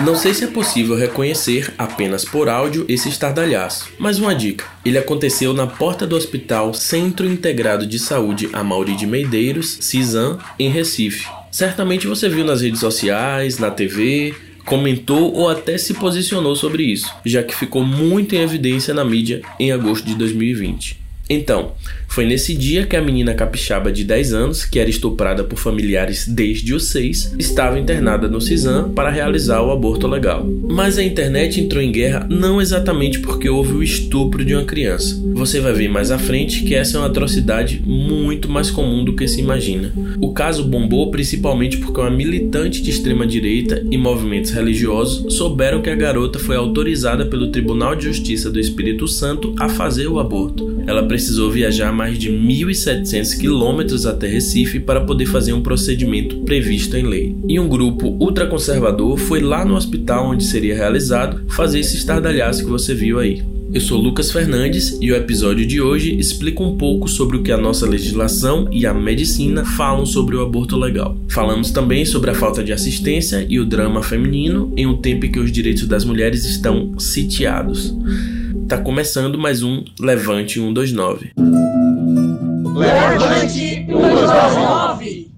Não sei se é possível reconhecer apenas por áudio esse estardalhaço, mas uma dica: ele aconteceu na porta do Hospital Centro Integrado de Saúde Amauri de Medeiros, CISAM, em Recife. Certamente você viu nas redes sociais, na TV, comentou ou até se posicionou sobre isso, já que ficou muito em evidência na mídia em agosto de 2020. Então, foi nesse dia que a menina capixaba de 10 anos, que era estuprada por familiares desde os 6, estava internada no CISAM para realizar o aborto legal. Mas a internet entrou em guerra não exatamente porque houve o estupro de uma criança. Você vai ver mais à frente que essa é uma atrocidade muito mais comum do que se imagina. O caso bombou principalmente porque uma militante de extrema direita e movimentos religiosos souberam que a garota foi autorizada pelo Tribunal de Justiça do Espírito Santo a fazer o aborto. Ela precisou viajar mais de 1.700 quilômetros até Recife para poder fazer um procedimento previsto em lei. E um grupo ultraconservador foi lá no hospital onde seria realizado fazer esse estardalhaço que você viu aí. Eu sou Lucas Fernandes e o episódio de hoje explica um pouco sobre o que a nossa legislação e a medicina falam sobre o aborto legal. Falamos também sobre a falta de assistência e o drama feminino em um tempo em que os direitos das mulheres estão sitiados. Tá começando mais um Levante 129. Levante 129!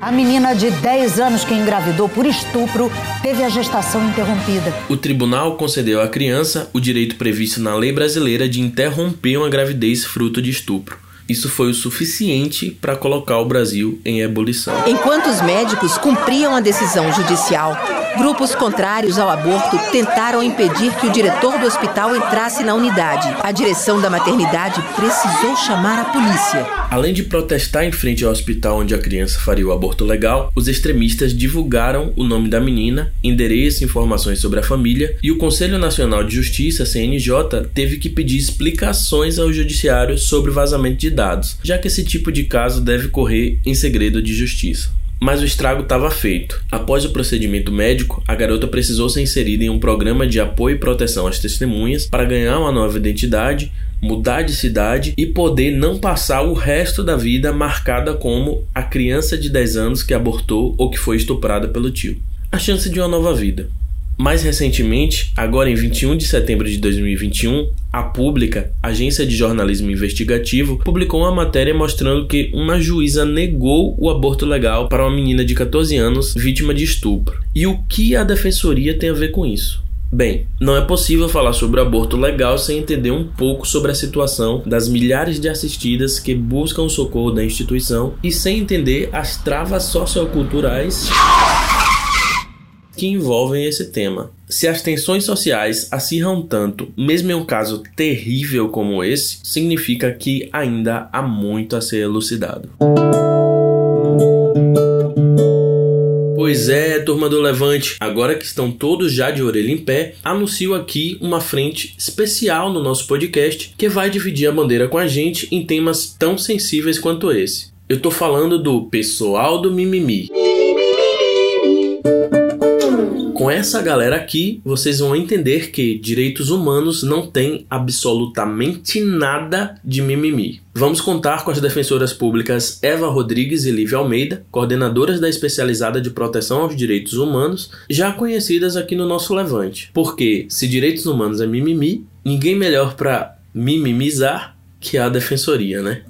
A menina de 10 anos que engravidou por estupro teve a gestação interrompida. O tribunal concedeu à criança o direito previsto na lei brasileira de interromper uma gravidez fruto de estupro. Isso foi o suficiente para colocar o Brasil em ebulição. Enquanto os médicos cumpriam a decisão judicial, Grupos contrários ao aborto tentaram impedir que o diretor do hospital entrasse na unidade. A direção da maternidade precisou chamar a polícia. Além de protestar em frente ao hospital onde a criança faria o aborto legal, os extremistas divulgaram o nome da menina, endereço informações sobre a família, e o Conselho Nacional de Justiça, CNJ, teve que pedir explicações ao judiciário sobre o vazamento de dados, já que esse tipo de caso deve correr em segredo de justiça. Mas o estrago estava feito. Após o procedimento médico, a garota precisou ser inserida em um programa de apoio e proteção às testemunhas para ganhar uma nova identidade, mudar de cidade e poder não passar o resto da vida marcada como a criança de 10 anos que abortou ou que foi estuprada pelo tio. A chance de uma nova vida. Mais recentemente, agora em 21 de setembro de 2021, a Pública, agência de jornalismo investigativo, publicou uma matéria mostrando que uma juíza negou o aborto legal para uma menina de 14 anos vítima de estupro. E o que a defensoria tem a ver com isso? Bem, não é possível falar sobre aborto legal sem entender um pouco sobre a situação das milhares de assistidas que buscam o socorro da instituição e sem entender as travas socioculturais que envolvem esse tema. Se as tensões sociais acirram tanto, mesmo em um caso terrível como esse, significa que ainda há muito a ser elucidado. Pois é, turma do Levante, agora que estão todos já de orelha em pé, anuncio aqui uma frente especial no nosso podcast que vai dividir a bandeira com a gente em temas tão sensíveis quanto esse. Eu tô falando do pessoal do mimimi. Com essa galera aqui, vocês vão entender que direitos humanos não têm absolutamente nada de mimimi. Vamos contar com as defensoras públicas Eva Rodrigues e Lívia Almeida, coordenadoras da especializada de proteção aos direitos humanos, já conhecidas aqui no nosso Levante. Porque se direitos humanos é mimimi, ninguém melhor para mimimizar que a defensoria, né?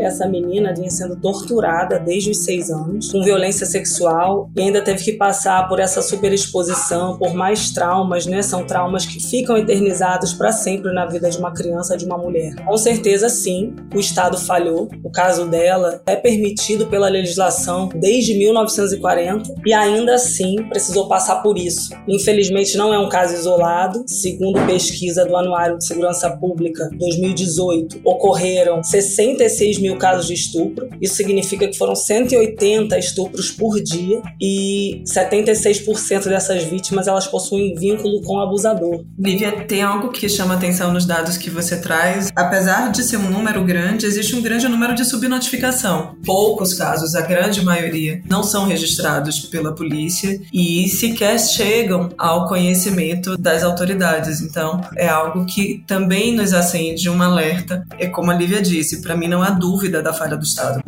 Essa menina vinha sendo torturada desde os seis anos, com violência sexual, e ainda teve que passar por essa superexposição, por mais traumas, né? São traumas que ficam eternizados para sempre na vida de uma criança, de uma mulher. Com certeza, sim, o Estado falhou. O caso dela é permitido pela legislação desde 1940 e ainda assim precisou passar por isso. Infelizmente, não é um caso isolado. Segundo pesquisa do Anuário de Segurança Pública 2018, ocorreram 66 mil mil casos de estupro. Isso significa que foram 180 estupros por dia e 76% dessas vítimas elas possuem vínculo com o abusador. Lívia, tem algo que chama atenção nos dados que você traz. Apesar de ser um número grande, existe um grande número de subnotificação. Poucos casos, a grande maioria, não são registrados pela polícia e sequer chegam ao conhecimento das autoridades. Então, é algo que também nos acende um alerta. É como a Lívia disse, para mim não há dúvida da falha do Estado.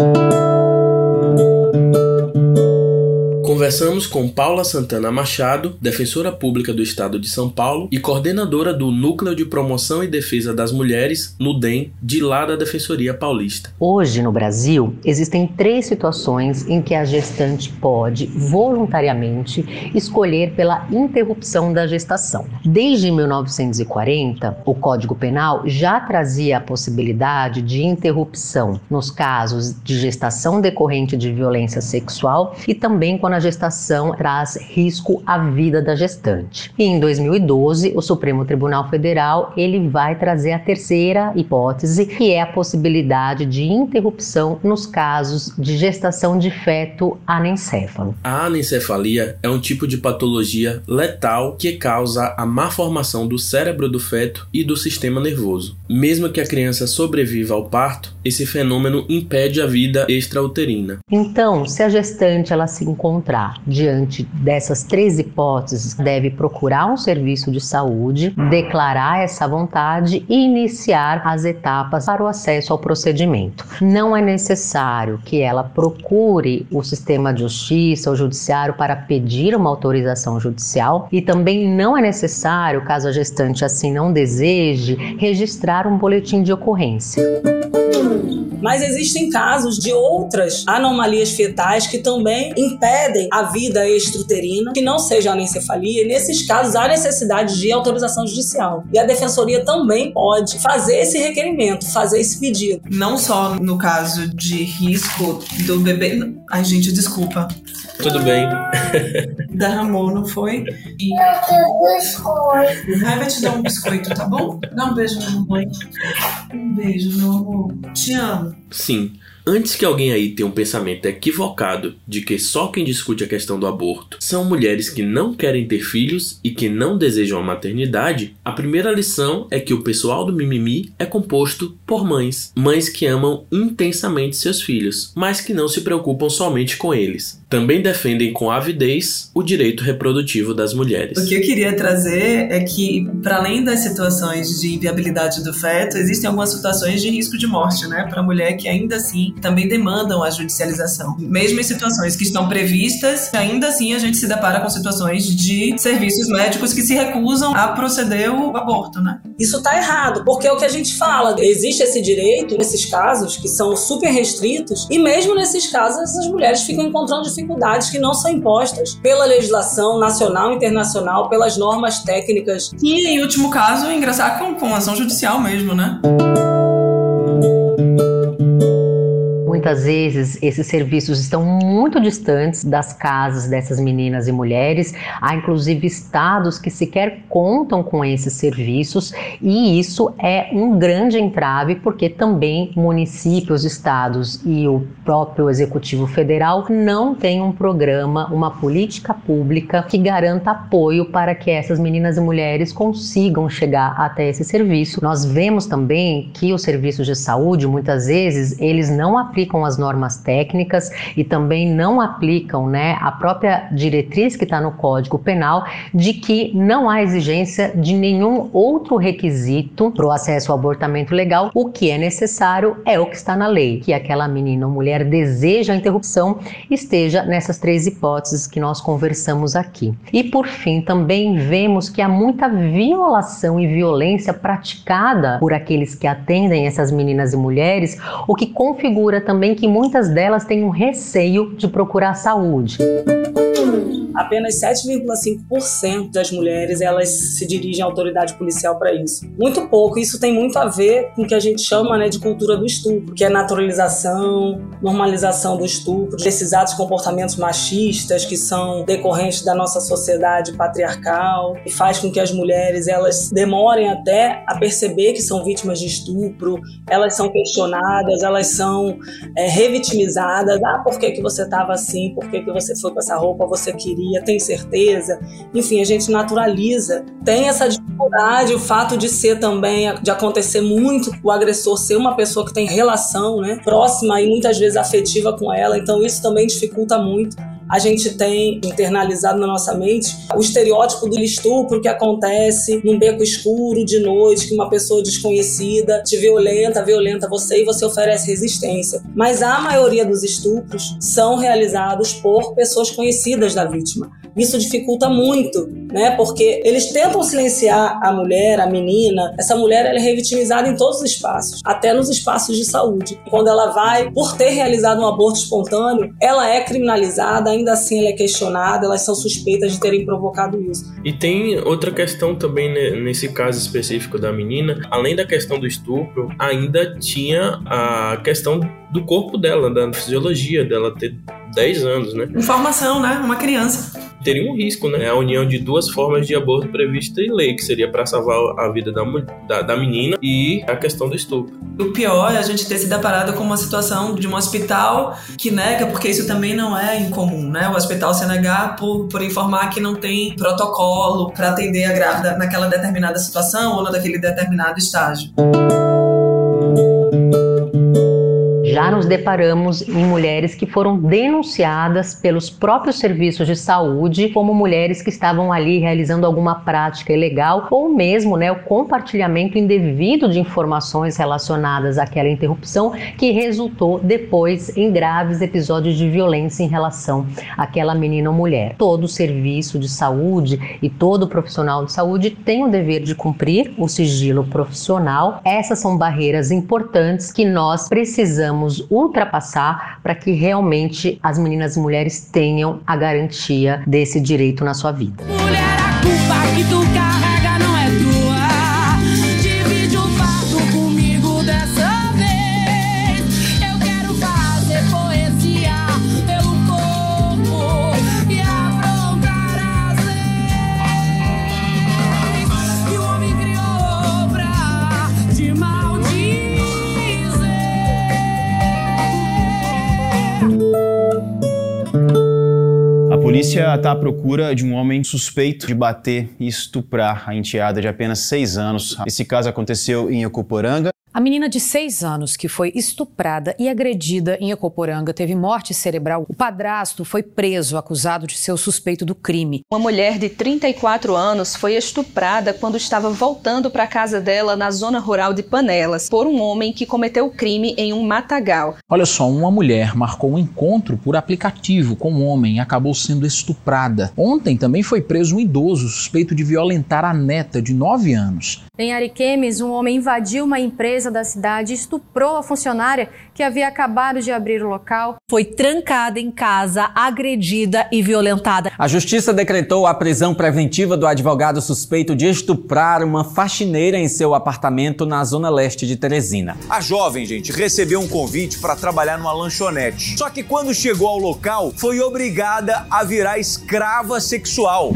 Conversamos com Paula Santana Machado, defensora pública do Estado de São Paulo e coordenadora do Núcleo de Promoção e Defesa das Mulheres, no DEM, de lá da Defensoria Paulista. Hoje, no Brasil, existem três situações em que a gestante pode, voluntariamente, escolher pela interrupção da gestação. Desde 1940, o Código Penal já trazia a possibilidade de interrupção nos casos de gestação decorrente de violência sexual e também quando a gestação traz risco à vida da gestante. E em 2012, o Supremo Tribunal Federal ele vai trazer a terceira hipótese, que é a possibilidade de interrupção nos casos de gestação de feto anencéfalo. A anencefalia é um tipo de patologia letal que causa a má formação do cérebro do feto e do sistema nervoso. Mesmo que a criança sobreviva ao parto, esse fenômeno impede a vida extrauterina. Então, se a gestante ela se encontra diante dessas três hipóteses, deve procurar um serviço de saúde, declarar essa vontade e iniciar as etapas para o acesso ao procedimento. Não é necessário que ela procure o sistema de justiça ou judiciário para pedir uma autorização judicial e também não é necessário, caso a gestante assim não deseje, registrar um boletim de ocorrência. Mas existem casos de outras anomalias fetais que também impedem a vida extruterina, que não seja anencefalia, e nesses casos há necessidade de autorização judicial. E a defensoria também pode fazer esse requerimento, fazer esse pedido. Não só no caso de risco do bebê. Ai, gente, desculpa. Tudo bem. Derramou, não foi? E... biscoito. Vai te dar um biscoito, tá bom? Dá um beijo na mamãe. Um beijo, meu amor. Te amo. Sim. Antes que alguém aí tenha um pensamento equivocado de que só quem discute a questão do aborto são mulheres que não querem ter filhos e que não desejam a maternidade, a primeira lição é que o pessoal do mimimi é composto por mães. Mães que amam intensamente seus filhos, mas que não se preocupam somente com eles. Também defendem com avidez o direito reprodutivo das mulheres. O que eu queria trazer é que, para além das situações de inviabilidade do feto, existem algumas situações de risco de morte, né, para a mulher que ainda assim também demandam a judicialização. Mesmo em situações que estão previstas, ainda assim a gente se depara com situações de serviços médicos que se recusam a proceder o aborto, né? Isso está errado, porque é o que a gente fala, existe esse direito nesses casos que são super restritos e mesmo nesses casos as mulheres ficam encontrando dificuldades dificuldades que não são impostas pela legislação nacional e internacional, pelas normas técnicas. E, em último caso, ingressar com, com ação judicial mesmo, né? Muitas vezes esses serviços estão muito distantes das casas dessas meninas e mulheres. Há inclusive estados que sequer contam com esses serviços, e isso é um grande entrave, porque também municípios, estados e o próprio Executivo Federal não têm um programa, uma política pública que garanta apoio para que essas meninas e mulheres consigam chegar até esse serviço. Nós vemos também que os serviços de saúde, muitas vezes, eles não aplicam as normas técnicas e também não aplicam né, a própria diretriz que está no Código Penal de que não há exigência de nenhum outro requisito para o acesso ao abortamento legal. O que é necessário é o que está na lei, que aquela menina ou mulher deseja a interrupção esteja nessas três hipóteses que nós conversamos aqui. E por fim, também vemos que há muita violação e violência praticada por aqueles que atendem essas meninas e mulheres, o que configura também também que muitas delas têm um receio de procurar saúde. apenas 7,5% das mulheres elas se dirigem à autoridade policial para isso. Muito pouco. Isso tem muito a ver com o que a gente chama né, de cultura do estupro, que é naturalização, normalização do estupro, desses atos comportamentos machistas que são decorrentes da nossa sociedade patriarcal e faz com que as mulheres elas demorem até a perceber que são vítimas de estupro, elas são questionadas, elas são é, revitimizadas. Ah, por que, que você estava assim? Por que, que você foi com essa roupa? Você queria? Tem certeza? Enfim, a gente naturaliza. Tem essa dificuldade, o fato de ser também, de acontecer muito, o agressor ser uma pessoa que tem relação né, próxima e muitas vezes afetiva com ela, então isso também dificulta muito a gente tem internalizado na nossa mente o estereótipo do estupro que acontece num beco escuro de noite, que uma pessoa desconhecida te violenta, violenta você e você oferece resistência. Mas a maioria dos estupros são realizados por pessoas conhecidas da vítima. Isso dificulta muito, né? Porque eles tentam silenciar a mulher, a menina. Essa mulher ela é revitimizada em todos os espaços, até nos espaços de saúde. Quando ela vai, por ter realizado um aborto espontâneo, ela é criminalizada, ainda assim ela é questionada, elas são suspeitas de terem provocado isso. E tem outra questão também nesse caso específico da menina, além da questão do estupro, ainda tinha a questão do corpo dela, da fisiologia dela ter 10 anos, né? Informação, né? Uma criança. Teria um risco, né? É a união de duas formas de aborto prevista em lei, que seria para salvar a vida da, da, da, menina e a questão do estupro. O pior é a gente ter se deparado com uma situação de um hospital que nega, porque isso também não é incomum, né? O hospital se negar por, por informar que não tem protocolo para atender a grávida naquela determinada situação ou naquele determinado estágio já nos deparamos em mulheres que foram denunciadas pelos próprios serviços de saúde como mulheres que estavam ali realizando alguma prática ilegal ou mesmo né, o compartilhamento indevido de informações relacionadas àquela interrupção que resultou depois em graves episódios de violência em relação àquela menina ou mulher. Todo serviço de saúde e todo profissional de saúde tem o dever de cumprir o sigilo profissional. Essas são barreiras importantes que nós precisamos precisamos ultrapassar para que realmente as meninas e mulheres tenham a garantia desse direito na sua vida. Mulher, polícia está à procura de um homem suspeito de bater e estuprar a enteada de apenas seis anos. Esse caso aconteceu em Ecoporanga. A menina de seis anos que foi estuprada e agredida em Ecoporanga teve morte cerebral. O padrasto foi preso, acusado de ser o suspeito do crime. Uma mulher de 34 anos foi estuprada quando estava voltando para a casa dela na zona rural de Panelas por um homem que cometeu o crime em um matagal. Olha só, uma mulher marcou um encontro por aplicativo com um homem e acabou sendo estuprada. Ontem também foi preso um idoso suspeito de violentar a neta de 9 anos. Em Ariquemes, um homem invadiu uma empresa da cidade estuprou a funcionária que havia acabado de abrir o local. Foi trancada em casa, agredida e violentada. A justiça decretou a prisão preventiva do advogado suspeito de estuprar uma faxineira em seu apartamento na zona leste de Teresina. A jovem, gente, recebeu um convite para trabalhar numa lanchonete. Só que quando chegou ao local, foi obrigada a virar escrava sexual.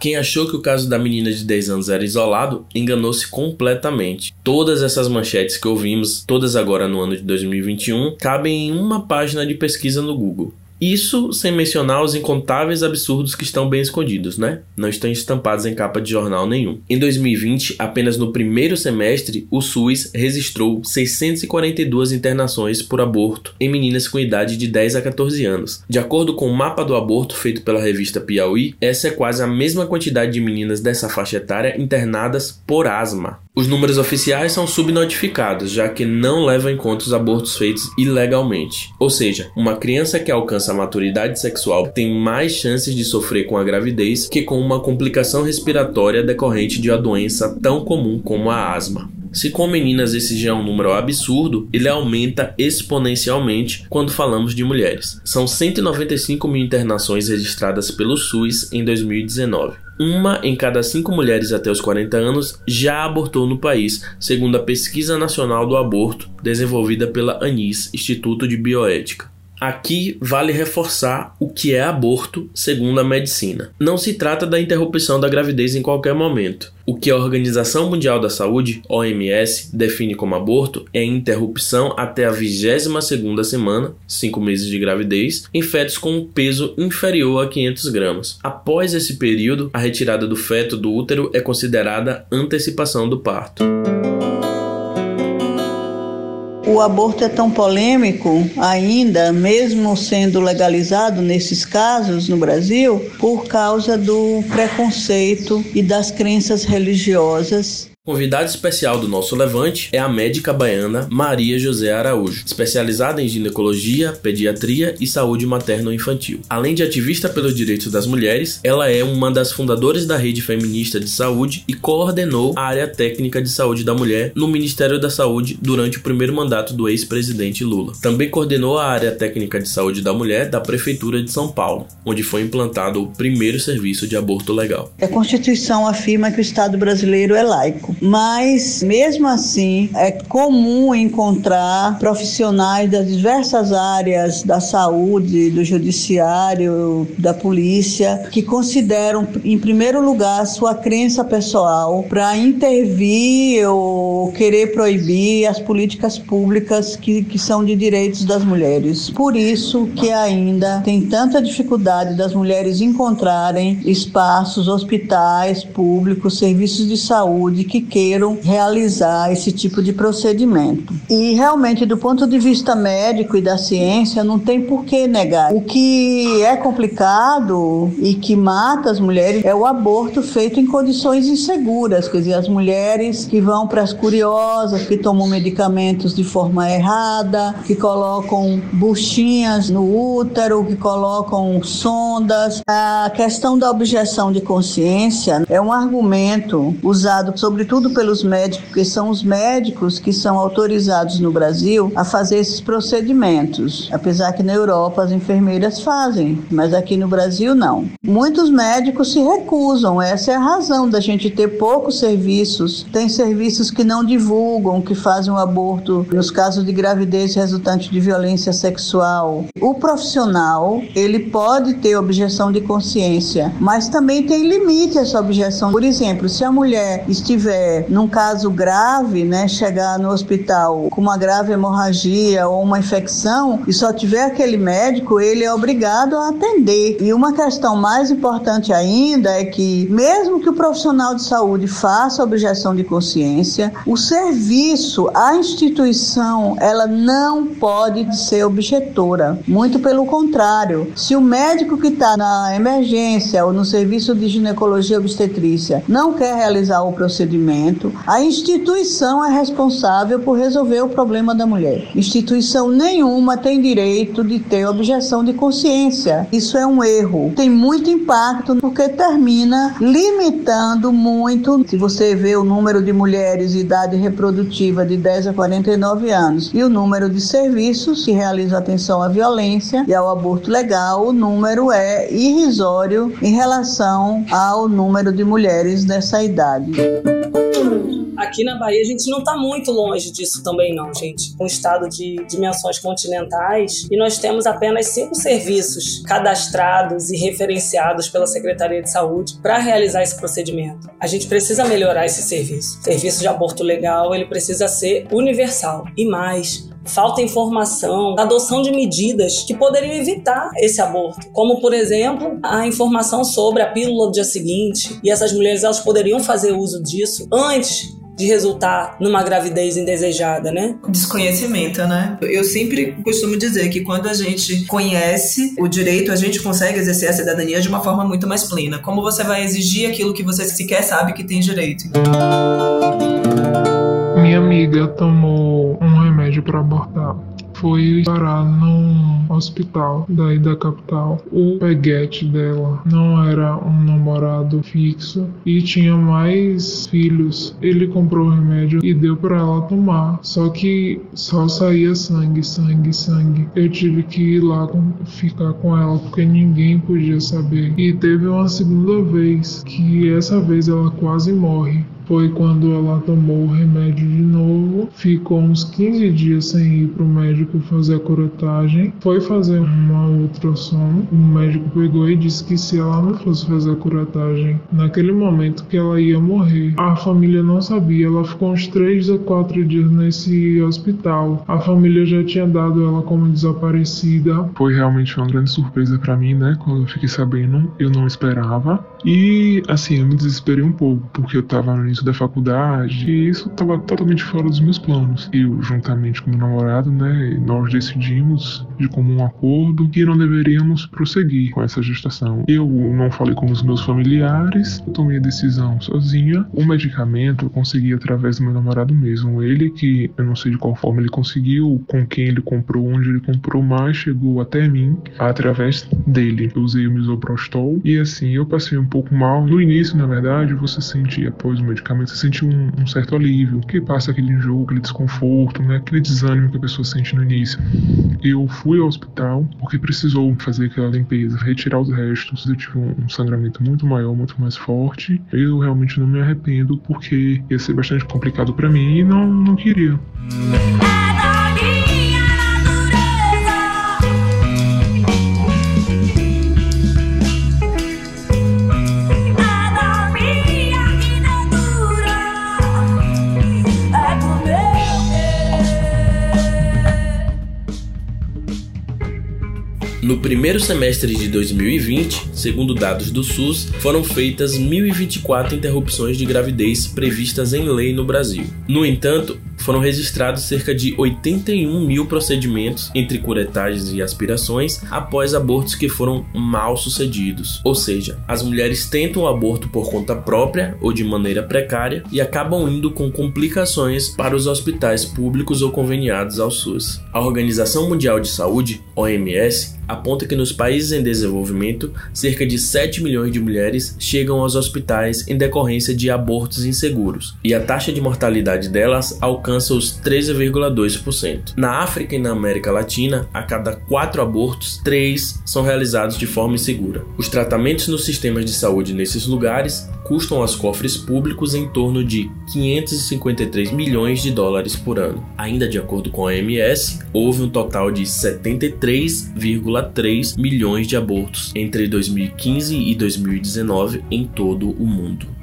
Quem achou que o caso da menina de 10 anos era isolado, enganou-se completamente. Todas essas manchetes que ouvimos, todas agora no ano de 2021, cabem em uma página de pesquisa no Google. Isso sem mencionar os incontáveis absurdos que estão bem escondidos, né? Não estão estampados em capa de jornal nenhum. Em 2020, apenas no primeiro semestre, o SUS registrou 642 internações por aborto em meninas com idade de 10 a 14 anos. De acordo com o mapa do aborto feito pela revista Piauí, essa é quase a mesma quantidade de meninas dessa faixa etária internadas por asma. Os números oficiais são subnotificados, já que não levam em conta os abortos feitos ilegalmente. Ou seja, uma criança que alcança a maturidade sexual tem mais chances de sofrer com a gravidez que com uma complicação respiratória decorrente de uma doença tão comum como a asma. Se com meninas esse já é um número absurdo, ele aumenta exponencialmente quando falamos de mulheres. São 195 mil internações registradas pelo SUS em 2019. Uma em cada cinco mulheres até os 40 anos já abortou no país, segundo a Pesquisa Nacional do Aborto, desenvolvida pela ANIS, Instituto de Bioética. Aqui vale reforçar o que é aborto segundo a medicina. Não se trata da interrupção da gravidez em qualquer momento. O que a Organização Mundial da Saúde, OMS, define como aborto é interrupção até a 22ª semana, 5 meses de gravidez, em fetos com um peso inferior a 500 gramas. Após esse período, a retirada do feto do útero é considerada antecipação do parto. O aborto é tão polêmico ainda, mesmo sendo legalizado nesses casos no Brasil, por causa do preconceito e das crenças religiosas Convidada especial do nosso Levante é a médica baiana Maria José Araújo, especializada em ginecologia, pediatria e saúde materno-infantil. Além de ativista pelos direitos das mulheres, ela é uma das fundadoras da Rede Feminista de Saúde e coordenou a área técnica de saúde da mulher no Ministério da Saúde durante o primeiro mandato do ex-presidente Lula. Também coordenou a área técnica de saúde da mulher da Prefeitura de São Paulo, onde foi implantado o primeiro serviço de aborto legal. A Constituição afirma que o Estado brasileiro é laico mas mesmo assim é comum encontrar profissionais das diversas áreas da saúde, do judiciário, da polícia, que consideram, em primeiro lugar, sua crença pessoal para intervir ou querer proibir as políticas públicas que, que são de direitos das mulheres. Por isso que ainda tem tanta dificuldade das mulheres encontrarem espaços, hospitais públicos, serviços de saúde que queiram realizar esse tipo de procedimento. E realmente, do ponto de vista médico e da ciência, não tem por que negar. O que é complicado e que mata as mulheres é o aborto feito em condições inseguras, quer dizer, as mulheres que vão para as curiosas, que tomam medicamentos de forma errada, que colocam buchinhas no útero, que colocam sondas. A questão da objeção de consciência é um argumento usado sobretudo sobretudo pelos médicos, porque são os médicos que são autorizados no Brasil a fazer esses procedimentos. Apesar que na Europa as enfermeiras fazem, mas aqui no Brasil não. Muitos médicos se recusam, essa é a razão da gente ter poucos serviços. Tem serviços que não divulgam, que fazem o aborto nos casos de gravidez resultante de violência sexual. O profissional, ele pode ter objeção de consciência, mas também tem limite essa objeção. Por exemplo, se a mulher estiver num caso grave, né, chegar no hospital com uma grave hemorragia ou uma infecção e só tiver aquele médico, ele é obrigado a atender. E uma questão mais importante ainda é que, mesmo que o profissional de saúde faça objeção de consciência, o serviço, a instituição, ela não pode ser objetora. Muito pelo contrário, se o médico que está na emergência ou no serviço de ginecologia obstetrícia não quer realizar o procedimento, a instituição é responsável por resolver o problema da mulher. Instituição nenhuma tem direito de ter objeção de consciência. Isso é um erro. Tem muito impacto porque termina limitando muito. Se você vê o número de mulheres de idade reprodutiva de 10 a 49 anos e o número de serviços que realizam atenção à violência e ao aborto legal, o número é irrisório em relação ao número de mulheres dessa idade. Aqui na Bahia a gente não está muito longe disso também não, gente. Um estado de dimensões continentais e nós temos apenas cinco serviços cadastrados e referenciados pela Secretaria de Saúde para realizar esse procedimento. A gente precisa melhorar esse serviço. O serviço de aborto legal ele precisa ser universal e mais falta informação, adoção de medidas que poderiam evitar esse aborto, como por exemplo a informação sobre a pílula do dia seguinte. E essas mulheres elas poderiam fazer uso disso antes de resultar numa gravidez indesejada, né? Desconhecimento, né? Eu sempre costumo dizer que quando a gente conhece o direito, a gente consegue exercer a cidadania de uma forma muito mais plena. Como você vai exigir aquilo que você sequer sabe que tem direito? Minha amiga tomou um remédio para abortar. foi parar num hospital daí da capital. O peguete dela não era um namorado fixo e tinha mais filhos. Ele comprou o remédio e deu para ela tomar. Só que só saía sangue, sangue, sangue. Eu tive que ir lá com, ficar com ela porque ninguém podia saber. E teve uma segunda vez que essa vez ela quase morre foi quando ela tomou o remédio de novo, ficou uns 15 dias sem ir para o médico fazer a curotagem, foi fazer uma ultrassom, o médico pegou e disse que se ela não fosse fazer a curotagem naquele momento que ela ia morrer. A família não sabia, ela ficou uns 3 a 4 dias nesse hospital. A família já tinha dado ela como desaparecida. Foi realmente uma grande surpresa para mim, né? Quando eu fiquei sabendo, eu não esperava. E assim, eu me desesperei um pouco, porque eu tava no início da faculdade e isso tava totalmente fora dos meus planos. Eu, juntamente com meu namorado, né, nós decidimos de comum acordo que não deveríamos prosseguir com essa gestação. Eu não falei com os meus familiares, eu tomei a decisão sozinha. O medicamento eu consegui através do meu namorado mesmo. Ele que eu não sei de qual forma ele conseguiu, com quem ele comprou, onde ele comprou, mas chegou até mim através dele. Eu usei o misoprostol e assim eu passei um pouco mal. No início, na verdade, você sente após o medicamento, você sente um, um certo alívio, que passa aquele enjoo, aquele desconforto, né? aquele desânimo que a pessoa sente no início. Eu fui ao hospital porque precisou fazer aquela limpeza, retirar os restos. Eu tive um sangramento muito maior, muito mais forte. Eu realmente não me arrependo porque ia ser bastante complicado para mim e não, não queria. Primeiro semestre de 2020, segundo dados do SUS, foram feitas 1.024 interrupções de gravidez previstas em lei no Brasil. No entanto, foram registrados cerca de 81 mil procedimentos entre curetagens e aspirações após abortos que foram mal sucedidos. Ou seja, as mulheres tentam o aborto por conta própria ou de maneira precária e acabam indo com complicações para os hospitais públicos ou conveniados ao SUS. A Organização Mundial de Saúde, OMS, aponta que nos países em desenvolvimento, cerca de 7 milhões de mulheres chegam aos hospitais em decorrência de abortos inseguros, e a taxa de mortalidade delas alcança os 13,2%. Na África e na América Latina, a cada 4 abortos, 3 são realizados de forma insegura. Os tratamentos nos sistemas de saúde nesses lugares custam aos cofres públicos em torno de 553 milhões de dólares por ano. Ainda de acordo com a OMS, houve um total de 73,3 milhões de abortos entre 2015 e 2019 em todo o mundo.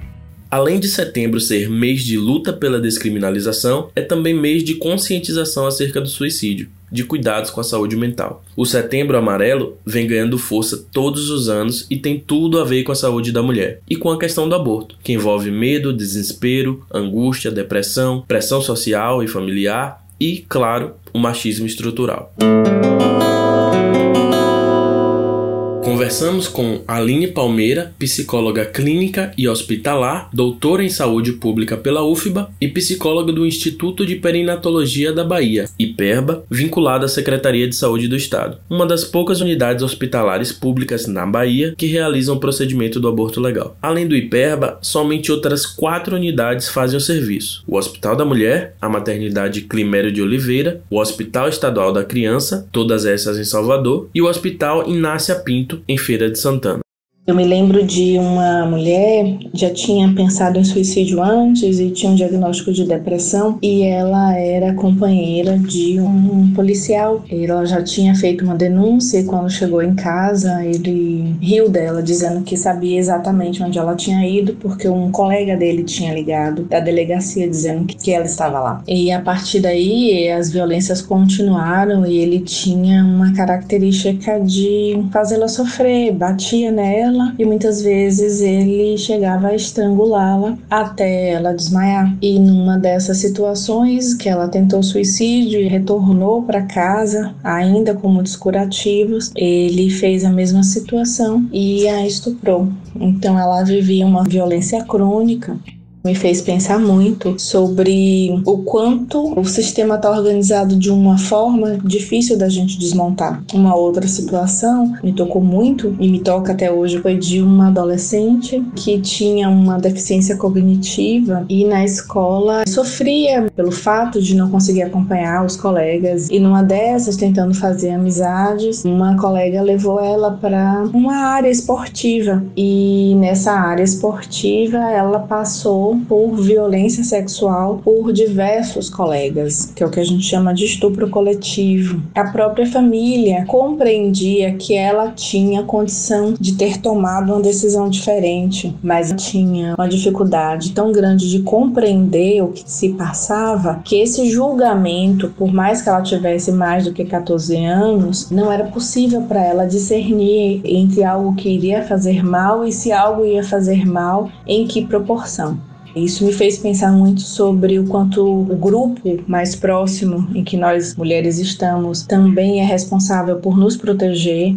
Além de setembro ser mês de luta pela descriminalização, é também mês de conscientização acerca do suicídio de cuidados com a saúde mental. O Setembro Amarelo vem ganhando força todos os anos e tem tudo a ver com a saúde da mulher e com a questão do aborto, que envolve medo, desespero, angústia, depressão, pressão social e familiar e, claro, o machismo estrutural. Conversamos com Aline Palmeira, psicóloga clínica e hospitalar, doutora em saúde pública pela UFBA e psicóloga do Instituto de Perinatologia da Bahia, IPERBA, vinculada à Secretaria de Saúde do Estado, uma das poucas unidades hospitalares públicas na Bahia que realizam o procedimento do aborto legal. Além do IPERBA, somente outras quatro unidades fazem o serviço: o Hospital da Mulher, a Maternidade Climério de Oliveira, o Hospital Estadual da Criança, todas essas em Salvador, e o Hospital Inácia Pinto, em Feira de Santana. Eu me lembro de uma mulher já tinha pensado em suicídio antes e tinha um diagnóstico de depressão e ela era companheira de um policial. Ela já tinha feito uma denúncia e quando chegou em casa ele riu dela dizendo que sabia exatamente onde ela tinha ido porque um colega dele tinha ligado da delegacia dizendo que ela estava lá. E a partir daí as violências continuaram e ele tinha uma característica de fazê-la sofrer, batia nela e muitas vezes ele chegava a estrangulá-la até ela desmaiar. E numa dessas situações que ela tentou suicídio e retornou para casa, ainda com muitos curativos, ele fez a mesma situação e a estuprou. Então ela vivia uma violência crônica me fez pensar muito sobre o quanto o sistema está organizado de uma forma difícil da gente desmontar. Uma outra situação me tocou muito e me toca até hoje foi de uma adolescente que tinha uma deficiência cognitiva e na escola sofria pelo fato de não conseguir acompanhar os colegas e numa dessas tentando fazer amizades, uma colega levou ela para uma área esportiva e nessa área esportiva ela passou por violência sexual por diversos colegas, que é o que a gente chama de estupro coletivo. A própria família compreendia que ela tinha condição de ter tomado uma decisão diferente, mas tinha uma dificuldade tão grande de compreender o que se passava que esse julgamento, por mais que ela tivesse mais do que 14 anos, não era possível para ela discernir entre algo que iria fazer mal e se algo ia fazer mal, em que proporção. Isso me fez pensar muito sobre o quanto o grupo mais próximo em que nós mulheres estamos também é responsável por nos proteger.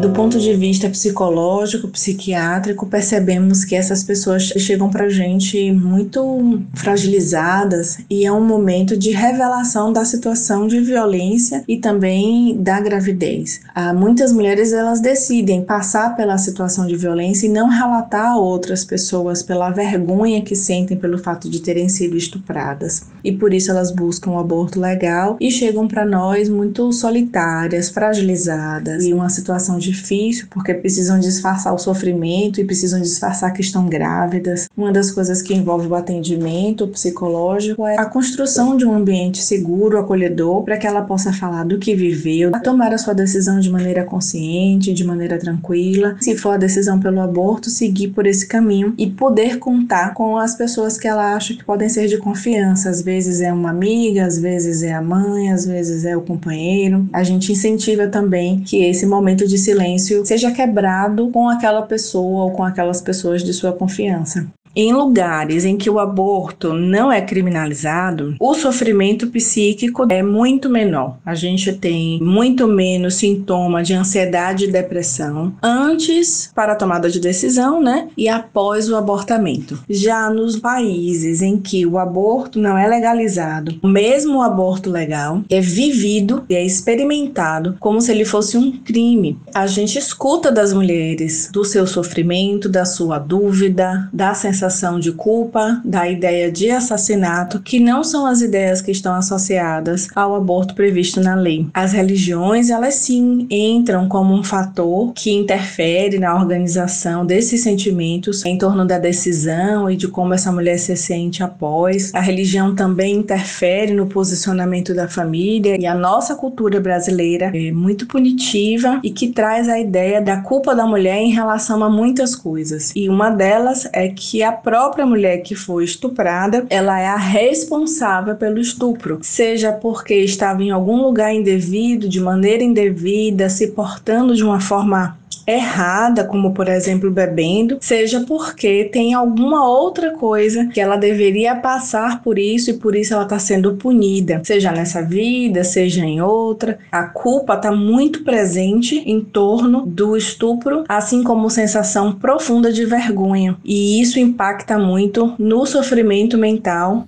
Do ponto de vista psicológico, psiquiátrico, percebemos que essas pessoas chegam para gente muito fragilizadas e é um momento de revelação da situação de violência e também da gravidez. Há muitas mulheres elas decidem passar pela situação de violência e não relatar a outras pessoas pela vergonha que sentem pelo fato de terem sido estupradas. E por isso elas buscam o aborto legal e chegam para nós muito solitárias, fragilizadas e uma situação de difícil porque precisam disfarçar o sofrimento e precisam disfarçar que estão grávidas. Uma das coisas que envolve o atendimento psicológico é a construção de um ambiente seguro, acolhedor, para que ela possa falar do que viveu, tomar a sua decisão de maneira consciente, de maneira tranquila. Se for a decisão pelo aborto, seguir por esse caminho e poder contar com as pessoas que ela acha que podem ser de confiança. Às vezes é uma amiga, às vezes é a mãe, às vezes é o companheiro. A gente incentiva também que esse momento de silêncio silêncio seja quebrado com aquela pessoa ou com aquelas pessoas de sua confiança. Em lugares em que o aborto não é criminalizado, o sofrimento psíquico é muito menor. A gente tem muito menos sintoma de ansiedade e depressão antes para a tomada de decisão, né? E após o abortamento. Já nos países em que o aborto não é legalizado, mesmo o aborto legal é vivido e é experimentado como se ele fosse um crime. A gente escuta das mulheres do seu sofrimento, da sua dúvida, da sensação sensação de culpa, da ideia de assassinato, que não são as ideias que estão associadas ao aborto previsto na lei. As religiões, elas sim entram como um fator que interfere na organização desses sentimentos em torno da decisão e de como essa mulher se sente após. A religião também interfere no posicionamento da família e a nossa cultura brasileira é muito punitiva e que traz a ideia da culpa da mulher em relação a muitas coisas. E uma delas é que a a própria mulher que foi estuprada, ela é a responsável pelo estupro, seja porque estava em algum lugar indevido, de maneira indevida, se portando de uma forma errada, como por exemplo bebendo, seja porque tem alguma outra coisa que ela deveria passar por isso e por isso ela está sendo punida, seja nessa vida, seja em outra. A culpa está muito presente em torno do estupro, assim como sensação profunda de vergonha, e isso impacta muito no sofrimento mental.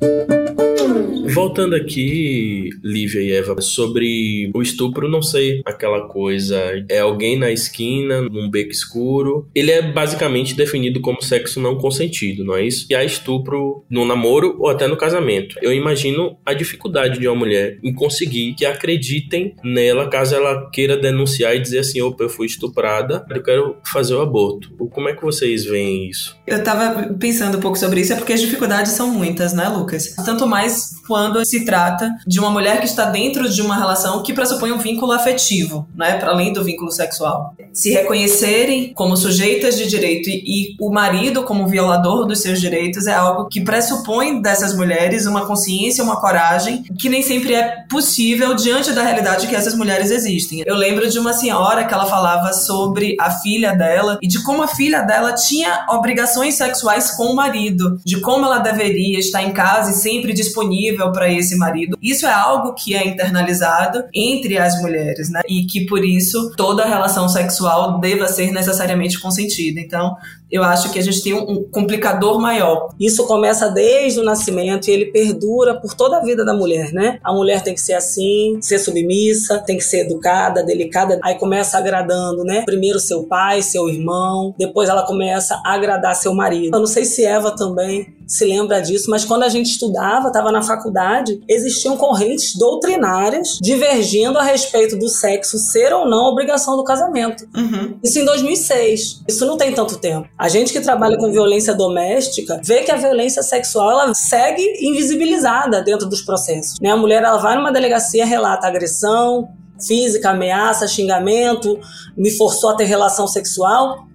Voltando aqui, Lívia e Eva, sobre o estupro, não sei, aquela coisa, é alguém na esquina, num beco escuro. Ele é basicamente definido como sexo não consentido, não é isso? E há estupro no namoro ou até no casamento. Eu imagino a dificuldade de uma mulher em conseguir que acreditem nela caso ela queira denunciar e dizer assim: opa, eu fui estuprada, eu quero fazer o aborto. Como é que vocês veem isso? Eu tava pensando um pouco sobre isso, é porque as dificuldades são muitas, né, Lucas? Tanto mais quando se trata de uma mulher que está dentro de uma relação que pressupõe um vínculo afetivo, né, para além do vínculo sexual. Se reconhecerem como sujeitas de direito e, e o marido como violador dos seus direitos é algo que pressupõe dessas mulheres uma consciência, uma coragem que nem sempre é possível diante da realidade que essas mulheres existem. Eu lembro de uma senhora que ela falava sobre a filha dela e de como a filha dela tinha obrigações sexuais com o marido, de como ela deveria estar em casa e sempre disponível para esse marido. Isso é algo que é internalizado entre as mulheres, né? E que por isso toda relação sexual deva ser necessariamente consentida. Então, eu acho que a gente tem um, complicador maior. Isso começa desde o nascimento e ele perdura por toda a vida da mulher, né? A mulher tem que ser assim, ser submissa, tem que ser educada, delicada. Aí começa agradando, né? Primeiro seu pai, seu irmão, depois ela começa a agradar seu marido. Eu não sei se Eva também se lembra disso, mas quando a gente estudava, estava na faculdade, existiam correntes doutrinárias divergindo a respeito do sexo ser ou não obrigação do casamento. Uhum. Isso em 2006. Isso não tem tanto tempo. A gente que trabalha com violência doméstica vê que a violência sexual ela segue invisibilizada dentro dos processos. Né? A mulher ela vai numa delegacia, relata agressão física, ameaça, xingamento, me forçou a ter relação sexual,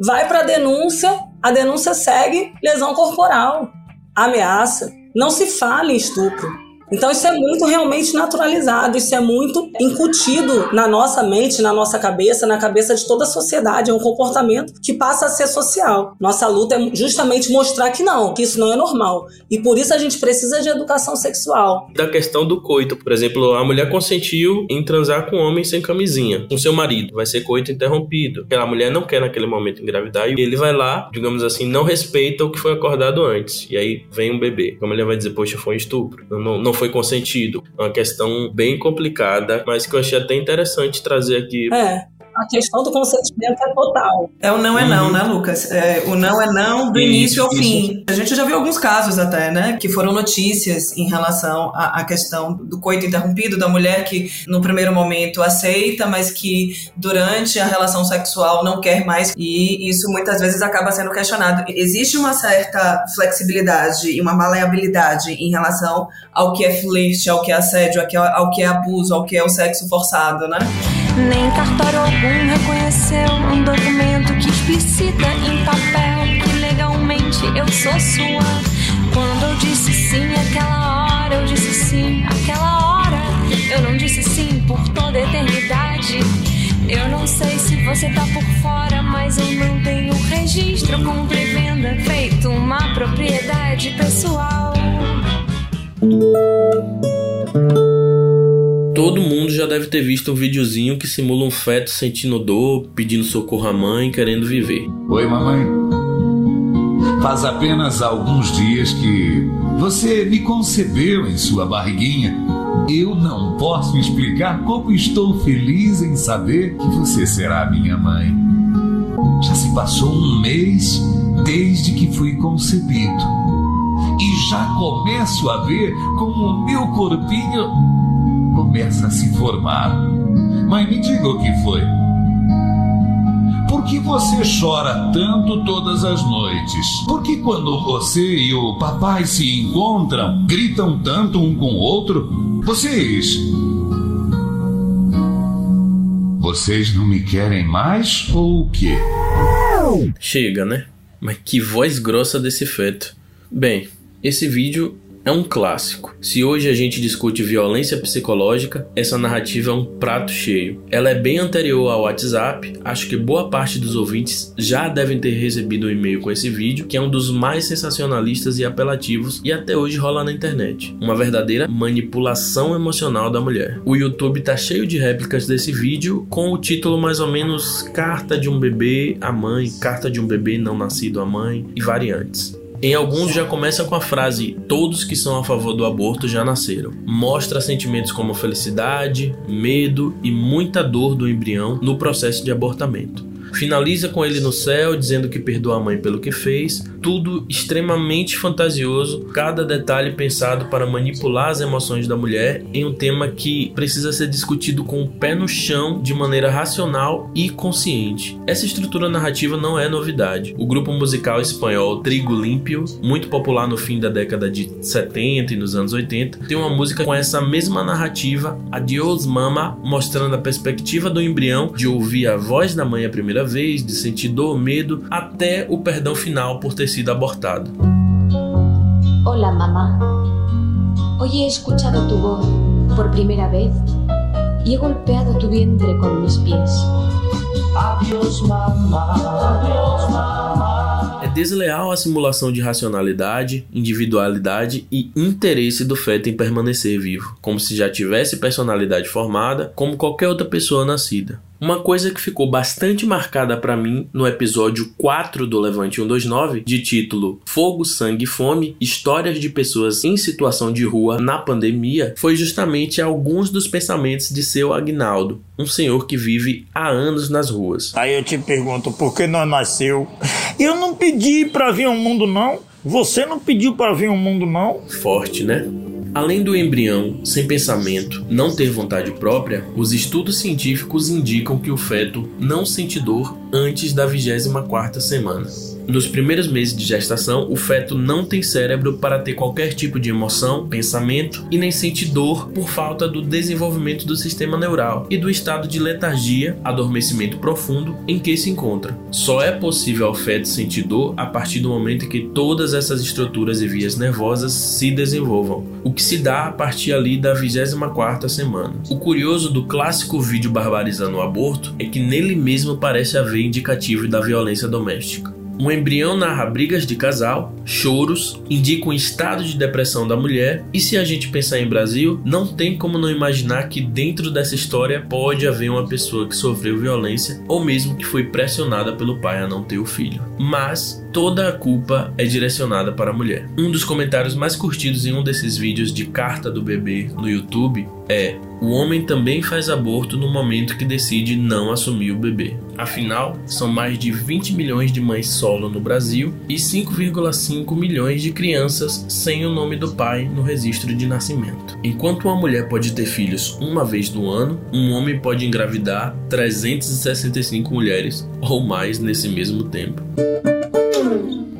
vai para a denúncia, a denúncia segue lesão corporal, ameaça. Não se fala em estupro. Então isso é muito realmente naturalizado, isso é muito incutido na nossa mente, na nossa cabeça, na cabeça de toda a sociedade. É um comportamento que passa a ser social. Nossa luta é justamente mostrar que não, que isso não é normal. E por isso a gente precisa de educação sexual. Da questão do coito, por exemplo, a mulher consentiu em transar com um homem sem camisinha, com seu marido, vai ser coito interrompido. A mulher não quer naquele momento engravidar e ele vai lá, digamos assim, não respeita o que foi acordado antes. E aí vem um bebê. A mulher vai dizer, poxa, foi um estupro. Não, não foi consentido. É uma questão bem complicada, mas que eu achei até interessante trazer aqui. É a questão do consentimento é total. É o não é não, uhum. né, Lucas? É, o não é não do isso, início ao isso. fim. A gente já viu alguns casos até, né, que foram notícias em relação à, à, questão do coito interrompido, da mulher que no primeiro momento aceita, mas que durante a relação sexual não quer mais e isso muitas vezes acaba sendo questionado. Existe uma certa flexibilidade e uma maleabilidade em relação ao que é flerte, ao que é assédio, ao que é, ao que é abuso, ao que é o sexo forçado, né? Nem cartório algum reconheceu um documento que explicita em papel que legalmente eu sou sua. Quando eu disse sim aquela hora, eu disse sim aquela hora. Eu não disse sim por toda eternidade. Eu não sei se você tá por fora, mas eu não tenho registro, compra e venda, feito uma propriedade pessoal. Todo mundo já deve ter visto um videozinho que simula um feto sentindo dor, pedindo socorro à mãe, querendo viver. Oi, mamãe. Faz apenas alguns dias que você me concebeu em sua barriguinha. Eu não posso explicar como estou feliz em saber que você será minha mãe. Já se passou um mês desde que fui concebido. E já começo a ver como o meu corpinho começa a se formar. Mãe, me diga o que foi. Por que você chora tanto todas as noites? Por que quando você e o papai se encontram, gritam tanto um com o outro? Vocês. Vocês não me querem mais ou o quê? Chega, né? Mas que voz grossa desse feto. Bem, esse vídeo é um clássico. Se hoje a gente discute violência psicológica, essa narrativa é um prato cheio. Ela é bem anterior ao WhatsApp, acho que boa parte dos ouvintes já devem ter recebido um e-mail com esse vídeo, que é um dos mais sensacionalistas e apelativos e até hoje rola na internet. Uma verdadeira manipulação emocional da mulher. O YouTube tá cheio de réplicas desse vídeo com o título mais ou menos Carta de um bebê à mãe, Carta de um bebê não nascido à mãe e variantes. Em alguns já começa com a frase: Todos que são a favor do aborto já nasceram. Mostra sentimentos como felicidade, medo e muita dor do embrião no processo de abortamento. Finaliza com ele no céu, dizendo que perdoa a mãe pelo que fez. Tudo extremamente fantasioso, cada detalhe pensado para manipular as emoções da mulher em um tema que precisa ser discutido com o pé no chão, de maneira racional e consciente. Essa estrutura narrativa não é novidade. O grupo musical espanhol Trigo Límpio, muito popular no fim da década de 70 e nos anos 80, tem uma música com essa mesma narrativa, Adios Mama, mostrando a perspectiva do embrião de ouvir a voz da mãe a primeira primeira vez, de sentir dor, medo, até o perdão final por ter sido abortado. Olá, mamá. Hoy he escuchado tu voz por primera vez y he golpeado tu vientre con mis pies. Adiós, mamá. Adiós, mamá. É desleal a simulação de racionalidade, individualidade e interesse do feto em permanecer vivo, como se já tivesse personalidade formada, como qualquer outra pessoa nascida. Uma coisa que ficou bastante marcada para mim no episódio 4 do Levante 129, de título Fogo, Sangue e Fome: Histórias de pessoas em situação de rua na pandemia, foi justamente alguns dos pensamentos de seu Agnaldo, um senhor que vive há anos nas ruas. Aí eu te pergunto, por que nós nasceu? Eu não pedi para vir ao mundo não. Você não pediu para vir ao mundo não. Forte, né? Além do embrião sem pensamento não ter vontade própria, os estudos científicos indicam que o feto não sente dor antes da 24ª semana. Nos primeiros meses de gestação, o feto não tem cérebro para ter qualquer tipo de emoção, pensamento e nem sente dor por falta do desenvolvimento do sistema neural e do estado de letargia, adormecimento profundo em que se encontra. Só é possível ao feto sentir dor a partir do momento em que todas essas estruturas e vias nervosas se desenvolvam, o que se dá a partir ali da 24ª semana. O curioso do clássico vídeo barbarizando o aborto é que nele mesmo parece haver indicativo da violência doméstica. Um embrião narra brigas de casal, choros, indica um estado de depressão da mulher, e se a gente pensar em Brasil, não tem como não imaginar que dentro dessa história pode haver uma pessoa que sofreu violência ou mesmo que foi pressionada pelo pai a não ter o filho. Mas toda a culpa é direcionada para a mulher. Um dos comentários mais curtidos em um desses vídeos de carta do bebê no YouTube é: o homem também faz aborto no momento que decide não assumir o bebê. Afinal, são mais de 20 milhões de mães solo no Brasil e 5,5 milhões de crianças sem o nome do pai no registro de nascimento. Enquanto uma mulher pode ter filhos uma vez no ano, um homem pode engravidar 365 mulheres ou mais nesse mesmo tempo.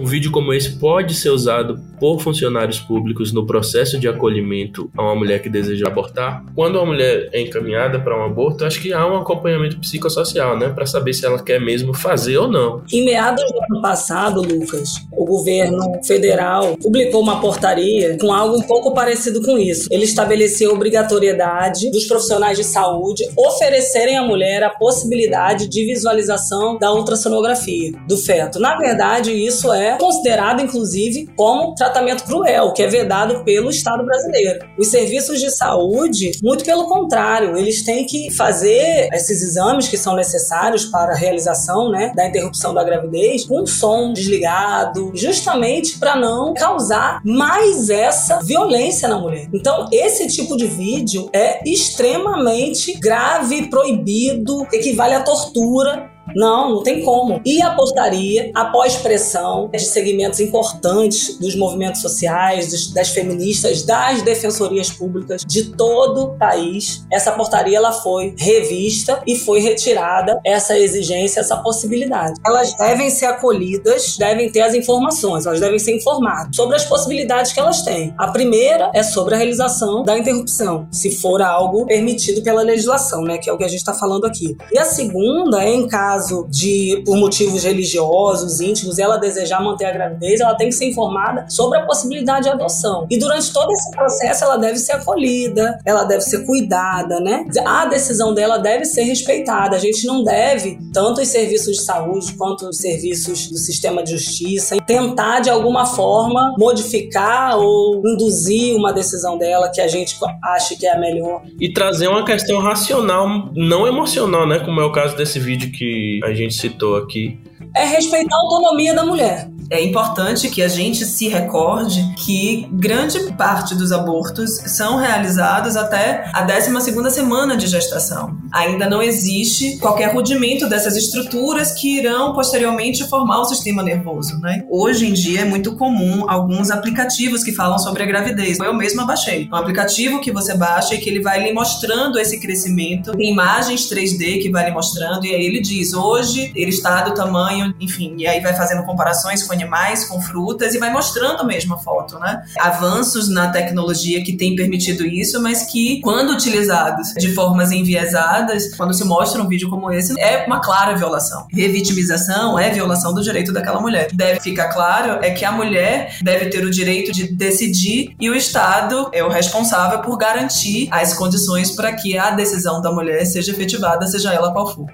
Um vídeo como esse pode ser usado por funcionários públicos no processo de acolhimento a uma mulher que deseja abortar. Quando a mulher é encaminhada para um aborto, acho que há um acompanhamento psicossocial, né, para saber se ela quer mesmo fazer ou não. Em meados do ano passado, Lucas, o governo federal publicou uma portaria com algo um pouco parecido com isso. Ele estabeleceu a obrigatoriedade dos profissionais de saúde oferecerem à mulher a possibilidade de visualização da ultrassonografia do feto. Na verdade, isso é considerado, inclusive, como tratamento cruel, que é vedado pelo Estado brasileiro. Os serviços de saúde, muito pelo contrário, eles têm que fazer esses exames que são necessários para a realização né, da interrupção da gravidez com som desligado, justamente para não causar mais essa violência na mulher. Então, esse tipo de vídeo é extremamente grave, proibido, equivale à tortura não, não tem como. E a portaria, após pressão de segmentos importantes dos movimentos sociais, das feministas, das defensorias públicas de todo o país, essa portaria ela foi revista e foi retirada essa exigência, essa possibilidade. Elas devem ser acolhidas, devem ter as informações, elas devem ser informadas sobre as possibilidades que elas têm. A primeira é sobre a realização da interrupção, se for algo permitido pela legislação, né, que é o que a gente está falando aqui. E a segunda é em caso caso de, por motivos religiosos, íntimos, ela desejar manter a gravidez, ela tem que ser informada sobre a possibilidade de adoção. E durante todo esse processo, ela deve ser acolhida, ela deve ser cuidada, né? A decisão dela deve ser respeitada. A gente não deve, tanto os serviços de saúde quanto os serviços do sistema de justiça, tentar de alguma forma modificar ou induzir uma decisão dela que a gente acha que é a melhor. E trazer uma questão racional, não emocional, né? Como é o caso desse vídeo que a gente citou aqui. É respeitar a autonomia da mulher é importante que a gente se recorde que grande parte dos abortos são realizados até a 12ª semana de gestação. Ainda não existe qualquer rudimento dessas estruturas que irão posteriormente formar o sistema nervoso, né? Hoje em dia é muito comum alguns aplicativos que falam sobre a gravidez. Eu mesma baixei. Um aplicativo que você baixa e que ele vai lhe mostrando esse crescimento, tem imagens 3D que vai lhe mostrando e aí ele diz, hoje ele está do tamanho, enfim, e aí vai fazendo comparações com animais, com frutas e vai mostrando mesmo a foto, né? Avanços na tecnologia que tem permitido isso, mas que, quando utilizados de formas enviesadas, quando se mostra um vídeo como esse, é uma clara violação. Revitimização é violação do direito daquela mulher. Deve ficar claro é que a mulher deve ter o direito de decidir e o Estado é o responsável por garantir as condições para que a decisão da mulher seja efetivada, seja ela qual for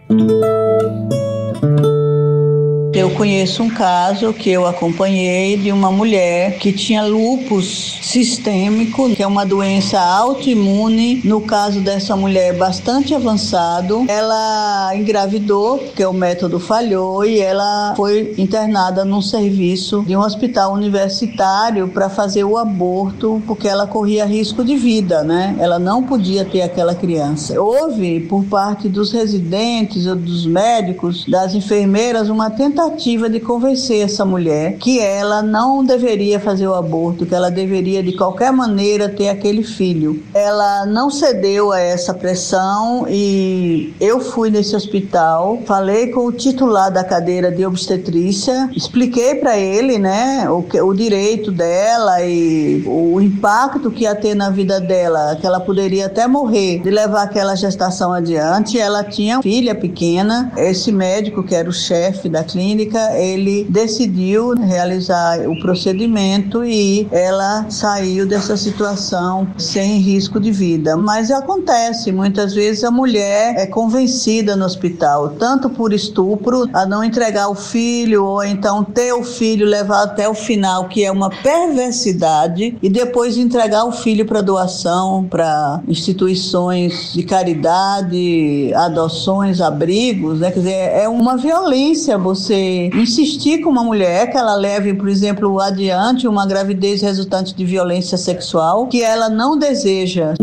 Eu conheço um caso que eu acompanhei de uma mulher que tinha lupus sistêmico, que é uma doença autoimune. No caso dessa mulher, bastante avançado. Ela engravidou, porque o método falhou, e ela foi internada num serviço de um hospital universitário para fazer o aborto, porque ela corria risco de vida, né? Ela não podia ter aquela criança. Houve, por parte dos residentes ou dos médicos, das enfermeiras, uma tentativa de convencer essa mulher que ela não deveria fazer o aborto, que ela deveria de qualquer maneira ter aquele filho. Ela não cedeu a essa pressão e eu fui nesse hospital, falei com o titular da cadeira de obstetrícia, expliquei para ele, né, o, o direito dela e o impacto que ia ter na vida dela, que ela poderia até morrer de levar aquela gestação adiante. Ela tinha filha pequena. Esse médico, que era o chefe da clínica, ele decidiu realizar o procedimento e ela saiu dessa situação sem risco de vida. Mas acontece, muitas vezes a mulher é convencida no hospital, tanto por estupro, a não entregar o filho, ou então ter o filho, levar até o final, que é uma perversidade, e depois entregar o filho para doação, para instituições de caridade, adoções, abrigos, né? Quer dizer, é uma violência você insistir com uma mulher que ela leve, por exemplo, adiante uma gravidez resultante de violência sexual que ela não deseja.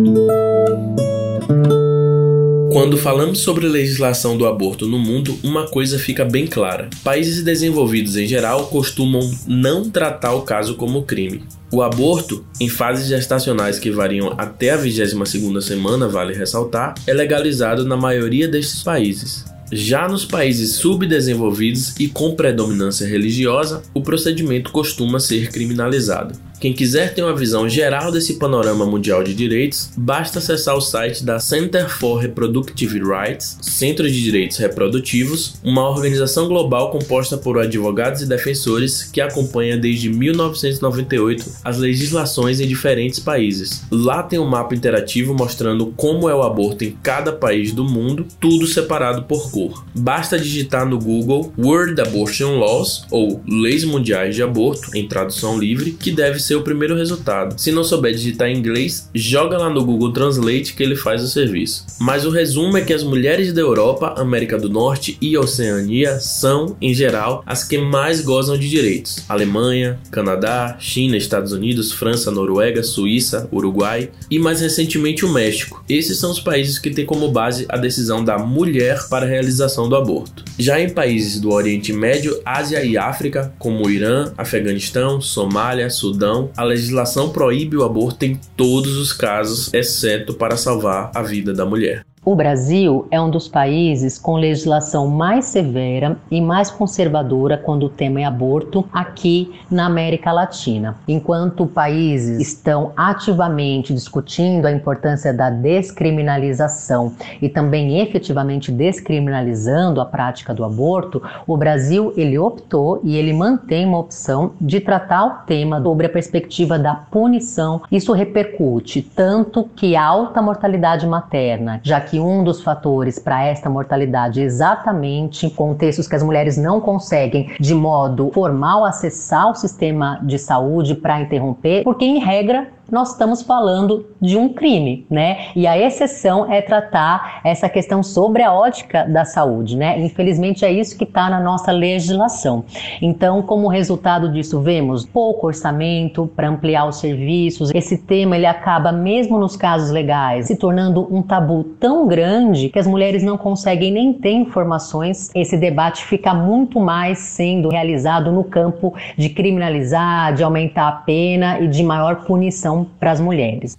Quando falamos sobre legislação do aborto no mundo, uma coisa fica bem clara: países desenvolvidos em geral costumam não tratar o caso como crime. O aborto, em fases gestacionais que variam até a 22ª semana, vale ressaltar, é legalizado na maioria destes países. Já nos países subdesenvolvidos e com predominância religiosa, o procedimento costuma ser criminalizado. Quem quiser ter uma visão geral desse panorama mundial de direitos, basta acessar o site da Center for Reproductive Rights, Centro de Direitos Reprodutivos, uma organização global composta por advogados e defensores que acompanha desde 1998 as legislações em diferentes países. Lá tem um mapa interativo mostrando como é o aborto em cada país do mundo, tudo separado por cor. Basta digitar no Google World Abortion Laws ou Leis Mundiais de Aborto, em tradução livre, que deve ser o primeiro resultado. Se não souber digitar em inglês, joga lá no Google Translate que ele faz o serviço. Mas o resumo é que as mulheres da Europa, América do Norte e Oceania são, em geral, as que mais gozam de direitos. Alemanha, Canadá, China, Estados Unidos, França, Noruega, Suíça, Uruguai e mais recentemente o México. Esses são os países que têm como base a decisão da mulher para a realização do aborto. Já em países do Oriente Médio, Ásia e África, como Irã, Afeganistão, Somália, Sudão, a legislação proíbe o aborto em todos os casos, exceto para salvar a vida da mulher. O Brasil é um dos países com legislação mais severa e mais conservadora quando o tema é aborto aqui na América Latina. Enquanto países estão ativamente discutindo a importância da descriminalização e também efetivamente descriminalizando a prática do aborto, o Brasil ele optou e ele mantém uma opção de tratar o tema sobre a perspectiva da punição. Isso repercute tanto que alta mortalidade materna, já que que um dos fatores para esta mortalidade exatamente contextos que as mulheres não conseguem de modo formal acessar o sistema de saúde para interromper, porque em regra nós estamos falando de um crime, né? E a exceção é tratar essa questão sobre a ótica da saúde, né? Infelizmente é isso que está na nossa legislação. Então, como resultado disso, vemos pouco orçamento para ampliar os serviços. Esse tema ele acaba mesmo nos casos legais se tornando um tabu tão grande que as mulheres não conseguem nem ter informações. Esse debate fica muito mais sendo realizado no campo de criminalizar, de aumentar a pena e de maior punição para as mulheres.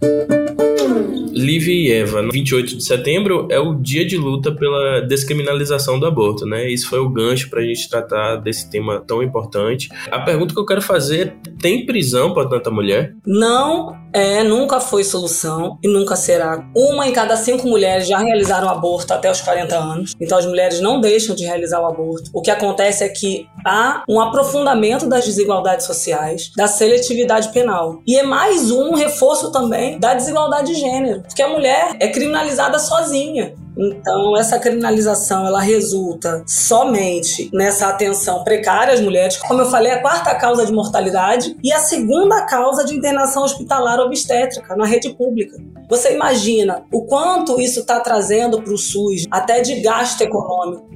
Lívia e Eva, 28 de setembro é o dia de luta pela descriminalização do aborto, né? Isso foi o gancho para a gente tratar desse tema tão importante. A pergunta que eu quero fazer é: tem prisão para tanta mulher? Não é, nunca foi solução e nunca será. Uma em cada cinco mulheres já realizaram aborto até os 40 anos, então as mulheres não deixam de realizar o aborto. O que acontece é que há um aprofundamento das desigualdades sociais, da seletividade penal. E é mais um reforço também da desigualdade de gênero, porque a mulher é criminalizada sozinha. Então, essa criminalização ela resulta somente nessa atenção precária às mulheres, como eu falei, a quarta causa de mortalidade e a segunda causa de internação hospitalar obstétrica na rede pública. Você imagina o quanto isso está trazendo para o SUS, até de gasto econômico.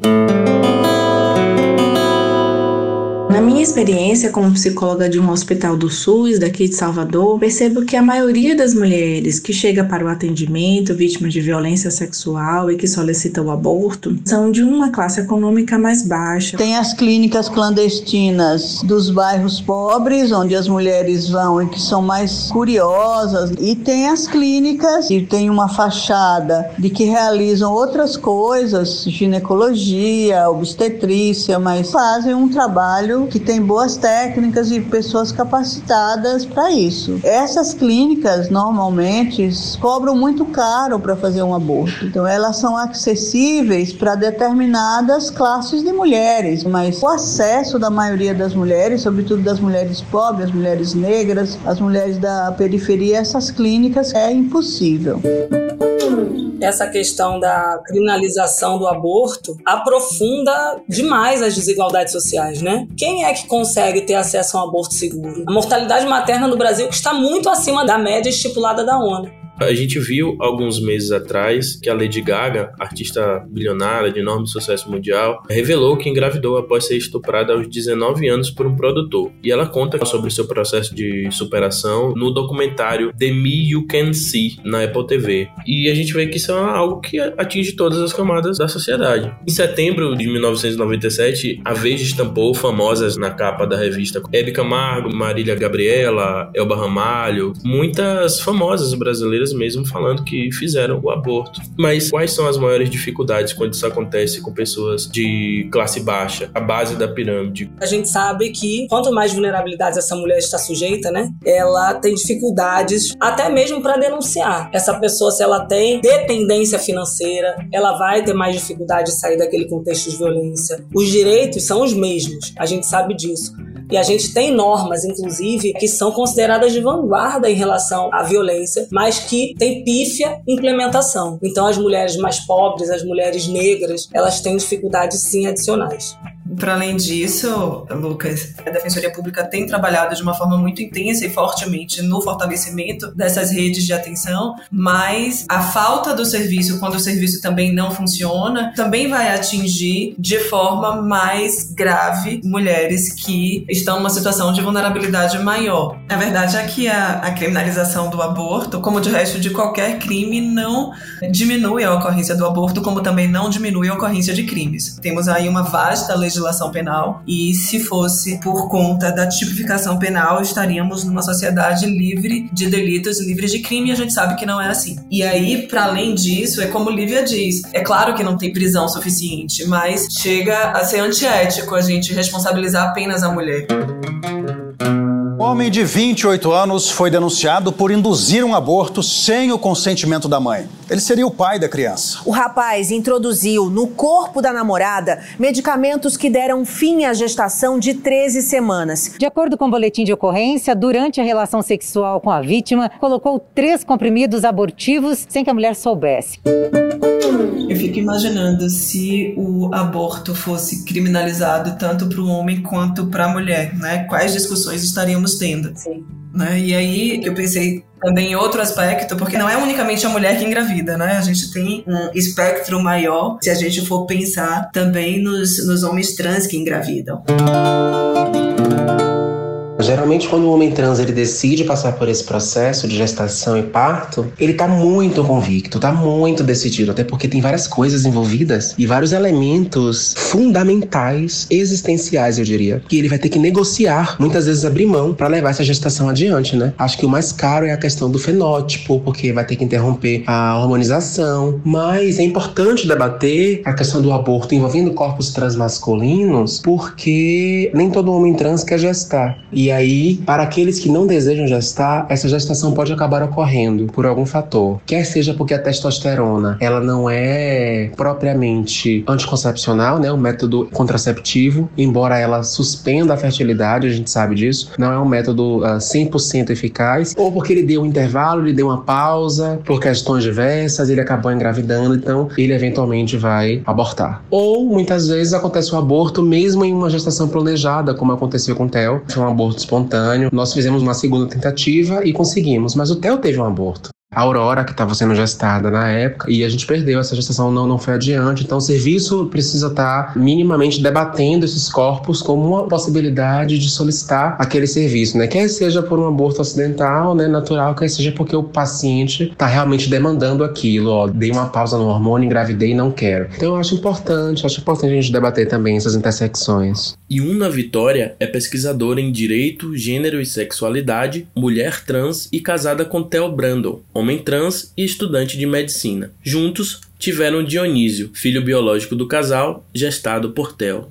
Na minha experiência como psicóloga de um hospital do SUS daqui de Salvador, percebo que a maioria das mulheres que chega para o atendimento vítimas de violência sexual e que solicitam o aborto são de uma classe econômica mais baixa. Tem as clínicas clandestinas dos bairros pobres, onde as mulheres vão e que são mais curiosas, e tem as clínicas que têm uma fachada de que realizam outras coisas, ginecologia, obstetrícia, mas fazem um trabalho que tem boas técnicas e pessoas capacitadas para isso. Essas clínicas normalmente cobram muito caro para fazer um aborto. Então elas são acessíveis para determinadas classes de mulheres, mas o acesso da maioria das mulheres, sobretudo das mulheres pobres, as mulheres negras, as mulheres da periferia, essas clínicas é impossível essa questão da criminalização do aborto aprofunda demais as desigualdades sociais, né? Quem é que consegue ter acesso a um aborto seguro? A mortalidade materna no Brasil está muito acima da média estipulada da ONU. A gente viu alguns meses atrás que a Lady Gaga, artista bilionária de enorme sucesso mundial, revelou que engravidou após ser estuprada aos 19 anos por um produtor. E ela conta sobre seu processo de superação no documentário The Me You Can See na Apple TV. E a gente vê que isso é algo que atinge todas as camadas da sociedade. Em setembro de 1997, a Veja estampou famosas na capa da revista Hebe Camargo, Marília Gabriela, Elba Ramalho, muitas famosas brasileiras mesmo falando que fizeram o aborto. Mas quais são as maiores dificuldades quando isso acontece com pessoas de classe baixa, a base da pirâmide? A gente sabe que quanto mais vulnerabilidades essa mulher está sujeita, né, ela tem dificuldades até mesmo para denunciar. Essa pessoa, se ela tem dependência financeira, ela vai ter mais dificuldade de sair daquele contexto de violência. Os direitos são os mesmos, a gente sabe disso. E a gente tem normas, inclusive, que são consideradas de vanguarda em relação à violência, mas que tem pífia implementação. Então, as mulheres mais pobres, as mulheres negras, elas têm dificuldades sim adicionais. Para além disso, Lucas, a Defensoria Pública tem trabalhado de uma forma muito intensa e fortemente no fortalecimento dessas redes de atenção, mas a falta do serviço, quando o serviço também não funciona, também vai atingir de forma mais grave mulheres que estão numa situação de vulnerabilidade maior. A verdade é que a, a criminalização do aborto, como de resto de qualquer crime, não diminui a ocorrência do aborto, como também não diminui a ocorrência de crimes. Temos aí uma vasta legislação legislação penal e se fosse por conta da tipificação penal, estaríamos numa sociedade livre de delitos, livre de crime, e a gente sabe que não é assim. E aí, para além disso, é como Lívia diz, é claro que não tem prisão suficiente, mas chega a ser antiético a gente responsabilizar apenas a mulher. Homem de 28 anos foi denunciado por induzir um aborto sem o consentimento da mãe. Ele seria o pai da criança. O rapaz introduziu no corpo da namorada medicamentos que deram fim à gestação de 13 semanas. De acordo com o boletim de ocorrência, durante a relação sexual com a vítima, colocou três comprimidos abortivos sem que a mulher soubesse. Eu fico imaginando se o aborto fosse criminalizado tanto para o homem quanto para a mulher, né? Quais discussões estaríamos tendo? Sim. Né? E aí eu pensei também em outro aspecto, porque não é unicamente a mulher que engravida, né? A gente tem um espectro maior se a gente for pensar também nos, nos homens trans que engravidam. Geralmente, quando o homem trans ele decide passar por esse processo de gestação e parto, ele tá muito convicto, tá muito decidido, até porque tem várias coisas envolvidas e vários elementos fundamentais, existenciais, eu diria, que ele vai ter que negociar, muitas vezes abrir mão para levar essa gestação adiante, né? Acho que o mais caro é a questão do fenótipo, porque vai ter que interromper a hormonização, mas é importante debater a questão do aborto envolvendo corpos transmasculinos, porque nem todo homem trans quer gestar. E E aí, para aqueles que não desejam gestar, essa gestação pode acabar ocorrendo por algum fator. Quer seja porque a testosterona, ela não é propriamente anticoncepcional, né, um método contraceptivo, embora ela suspenda a fertilidade, a gente sabe disso, não é um método uh, ah, 100% eficaz, ou porque ele deu um intervalo, ele deu uma pausa por questões diversas, ele acabou engravidando, então ele eventualmente vai abortar. Ou muitas vezes acontece o aborto mesmo em uma gestação planejada, como aconteceu com o Theo, foi um aborto espontâneo. Nós fizemos uma segunda tentativa e conseguimos, mas o Theo teve um aborto. Aurora, que estava sendo gestada na época, e a gente perdeu, essa gestação não, não foi adiante. Então, o serviço precisa estar minimamente debatendo esses corpos como uma possibilidade de solicitar aquele serviço, né? Quer seja por um aborto acidental, né, natural, quer seja porque o paciente está realmente demandando aquilo, ó, dei uma pausa no hormônio, engravidei e não quero. Então, eu acho importante, acho importante a gente debater também essas intersecções. E Una Vitória é pesquisadora em Direito, Gênero e Sexualidade, mulher trans e casada com Theo Brandon, homem trans e estudante de medicina. Juntos, tiveram Dionísio, filho biológico do casal, gestado por Theo.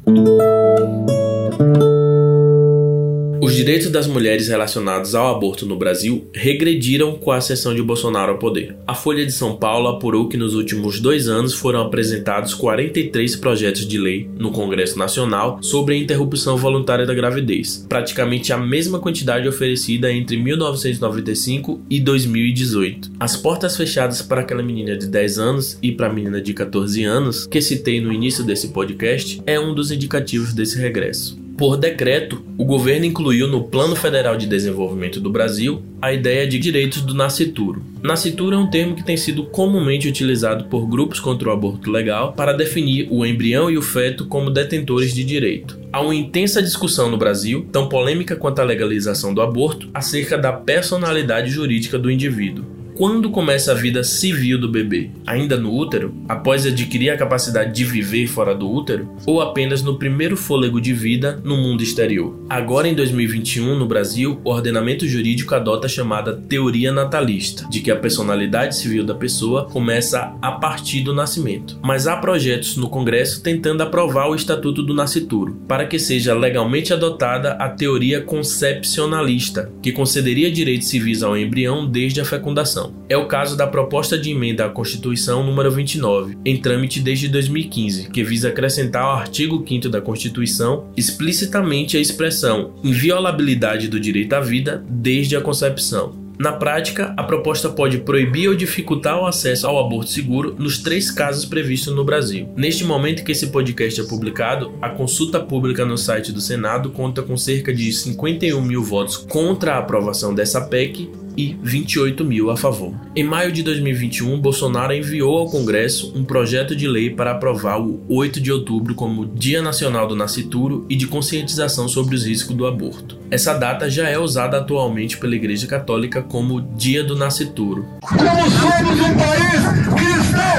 Os direitos das mulheres relacionados ao aborto no Brasil regrediram com a ascensão de Bolsonaro ao poder. A Folha de São Paulo apurou que nos últimos dois anos foram apresentados 43 projetos de lei no Congresso Nacional sobre a interrupção voluntária da gravidez, praticamente a mesma quantidade oferecida entre 1995 e 2018. As portas fechadas para aquela menina de 10 anos e para a menina de 14 anos, que citei no início desse podcast, é um dos indicativos desse regresso. Por decreto, o governo incluiu no Plano Federal de Desenvolvimento do Brasil a ideia de direitos do nascituro. Nascituro é um termo que tem sido comumente utilizado por grupos contra o aborto legal para definir o embrião e o feto como detentores de direito. Há uma intensa discussão no Brasil, tão polêmica quanto a legalização do aborto, acerca da personalidade jurídica do indivíduo quando começa a vida civil do bebê? Ainda no útero? Após adquirir a capacidade de viver fora do útero? Ou apenas no primeiro fôlego de vida no mundo exterior? Agora em 2021, no Brasil, o ordenamento jurídico adota a chamada teoria natalista, de que a personalidade civil da pessoa começa a partir do nascimento. Mas há projetos no Congresso tentando aprovar o Estatuto do Nascituro, para que seja legalmente adotada a teoria concepcionalista, que concederia direitos civis ao embrião desde a fecundação. É o caso da proposta de emenda à Constituição número 29, em trâmite desde 2015, que visa acrescentar ao artigo 5 da Constituição explicitamente a expressão inviolabilidade do direito à vida desde a concepção. Na prática, a proposta pode proibir ou dificultar o acesso ao aborto seguro nos três casos previstos no Brasil. Neste momento que esse podcast é publicado, a consulta pública no site do Senado conta com cerca de 51 mil votos contra a aprovação dessa PEC e 28 mil a favor. Em maio de 2021, Bolsonaro enviou ao Congresso um projeto de lei para aprovar o 8 de outubro como Dia Nacional do Nascituro e de conscientização sobre os riscos do aborto. Essa data já é usada atualmente pela Igreja Católica como Dia do Nascituro. Como somos um país cristão!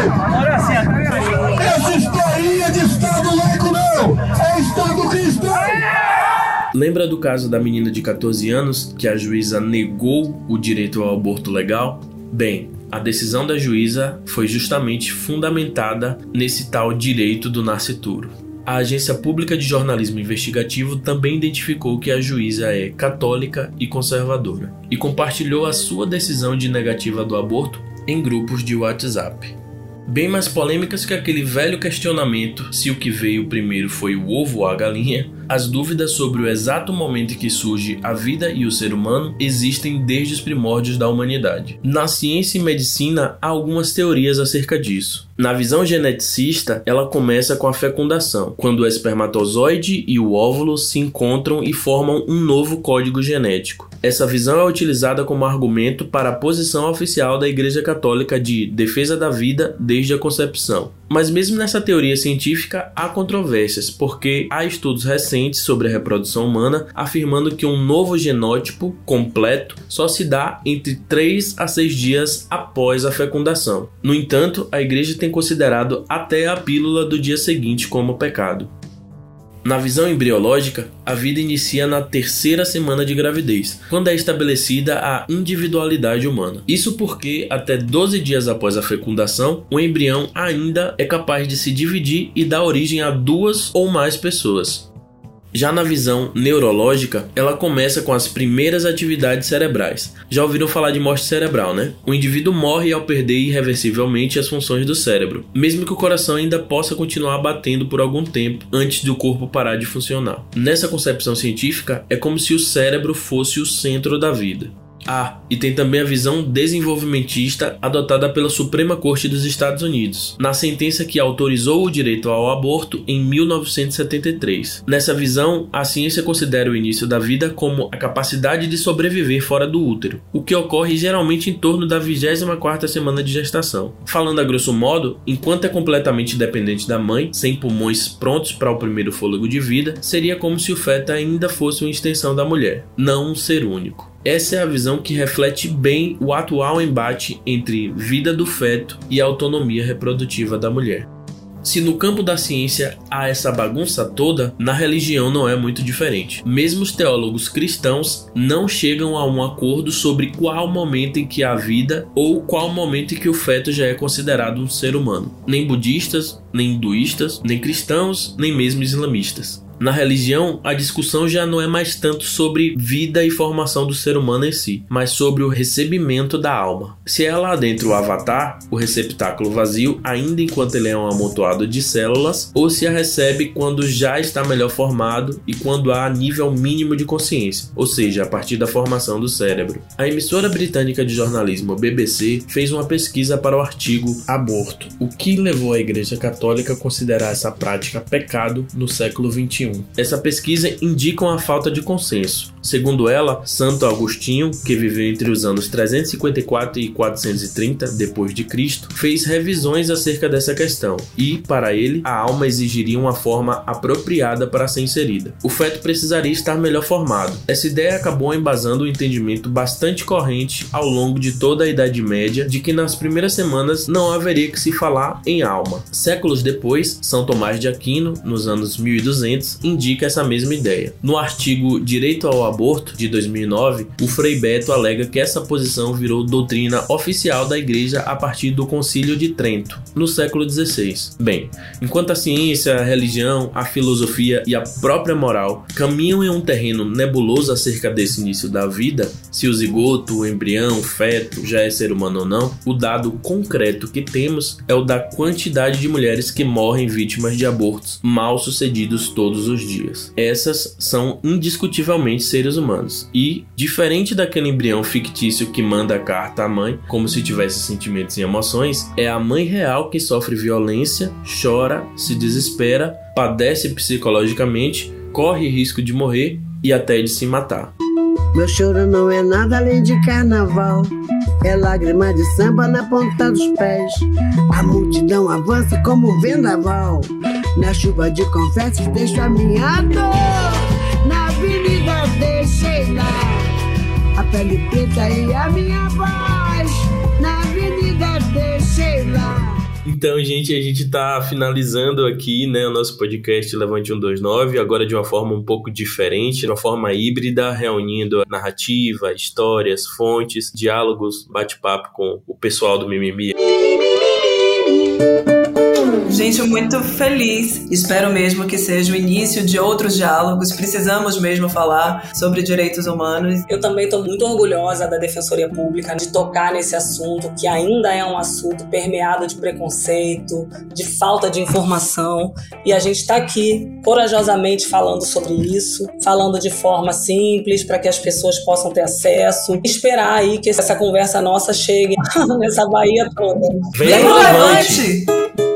Essa historinha de Lembra do caso da menina de 14 anos que a juíza negou o direito ao aborto legal? Bem, a decisão da juíza foi justamente fundamentada nesse tal direito do nascituro. A Agência Pública de Jornalismo Investigativo também identificou que a juíza é católica e conservadora e compartilhou a sua decisão de negativa do aborto em grupos de WhatsApp bem mais polêmicas que aquele velho questionamento se o que veio primeiro foi o ovo ou a galinha, as dúvidas sobre o exato momento em que surge a vida e o ser humano existem desde os primórdios da humanidade. Na ciência e medicina há algumas teorias acerca disso. Na visão geneticista, ela começa com a fecundação, quando o espermatozoide e o óvulo se encontram e formam um novo código genético. Essa visão é utilizada como argumento para a posição oficial da Igreja Católica de defesa da vida desde a concepção. Mas mesmo nessa teoria científica há controvérsias, porque há estudos recentes sobre a reprodução humana afirmando que um novo genótipo completo só se dá entre 3 a 6 dias após a fecundação. No entanto, a igreja tem considerado até a pílula do dia seguinte como pecado. Na visão embriológica, a vida inicia na terceira semana de gravidez, quando é estabelecida a individualidade humana. Isso porque, até 12 dias após a fecundação, o embrião ainda é capaz de se dividir e dar origem a duas ou mais pessoas. Já na visão neurológica, ela começa com as primeiras atividades cerebrais. Já ouviram falar de morte cerebral, né? O indivíduo morre ao perder irreversivelmente as funções do cérebro, mesmo que o coração ainda possa continuar batendo por algum tempo antes do corpo parar de funcionar. Nessa concepção científica, é como se o cérebro fosse o centro da vida. Ah, e tem também a visão desenvolvimentista adotada pela Suprema Corte dos Estados Unidos, na sentença que autorizou o direito ao aborto em 1973. Nessa visão, a ciência considera o início da vida como a capacidade de sobreviver fora do útero, o que ocorre geralmente em torno da 24ª semana de gestação. Falando a grosso modo, enquanto é completamente dependente da mãe, sem pulmões prontos para o primeiro fôlego de vida, seria como se o feto ainda fosse uma extensão da mulher, não um ser único. Essa é a visão que reflete bem o atual embate entre vida do feto e autonomia reprodutiva da mulher. Se no campo da ciência há essa bagunça toda, na religião não é muito diferente. Mesmo os teólogos cristãos não chegam a um acordo sobre qual momento em que há vida ou qual momento em que o feto já é considerado um ser humano. Nem budistas, nem hinduístas, nem cristãos, nem mesmo islamistas. Na religião, a discussão já não é mais tanto sobre vida e formação do ser humano em si, mas sobre o recebimento da alma. Se é lá dentro o avatar, o receptáculo vazio, ainda enquanto ele é um amontoado de células, ou se a recebe quando já está melhor formado e quando há nível mínimo de consciência, ou seja, a partir da formação do cérebro. A emissora britânica de jornalismo BBC fez uma pesquisa para o artigo Aborto, o que levou a Igreja Católica a considerar essa prática pecado no século XXI. Essa pesquisa indica uma falta de consenso. Segundo ela, Santo Agostinho, que viveu entre os anos 354 e 430 depois de Cristo, fez revisões acerca dessa questão e, para ele, a alma exigiria uma forma apropriada para ser inserida. O feto precisaria estar melhor formado. Essa ideia acabou embasando o um entendimento bastante corrente ao longo de toda a Idade Média de que nas primeiras semanas não haveria que se falar em alma. Séculos depois, São Tomás de Aquino, nos anos 1200, indica essa mesma ideia. No artigo Direito ao Aborto de 2009, o Frei Beto alega que essa posição virou doutrina oficial da Igreja a partir do Concílio de Trento, no século XVI. Bem, enquanto a ciência, a religião, a filosofia e a própria moral caminham em um terreno nebuloso acerca desse início da vida, se o zigoto, o embrião, o feto já é ser humano ou não, o dado concreto que temos é o da quantidade de mulheres que morrem vítimas de abortos mal sucedidos todos os dias. Essas são indiscutivelmente seres humanos e, diferente daquele embrião fictício que manda a carta à mãe, como se tivesse sentimentos e emoções, é a mãe real que sofre violência, chora, se desespera, padece psicologicamente, corre risco de morrer e até de se matar. Meu choro não é nada além de carnaval. É lágrima de samba na ponta dos pés. A multidão avança como um vendaval. Na chuva de confetes deixo a minha dor. Na avenida lá a pele preta e a minha voz. Na avenida. Então, gente, a gente está finalizando aqui, né, o nosso podcast Levante 129, agora de uma forma um pouco diferente, de uma forma híbrida, reunindo narrativa, histórias, fontes, diálogos, bate-papo com o pessoal do Mimimi. Gente, muito feliz. Espero mesmo que seja o início de outros diálogos. Precisamos mesmo falar sobre direitos humanos. Eu também estou muito orgulhosa da Defensoria Pública de tocar nesse assunto, que ainda é um assunto permeado de preconceito, de falta de informação. E a gente está aqui corajosamente falando sobre isso, falando de forma simples para que as pessoas possam ter acesso. Esperar aí que essa conversa nossa chegue nessa Bahia toda. Vem pro Levante!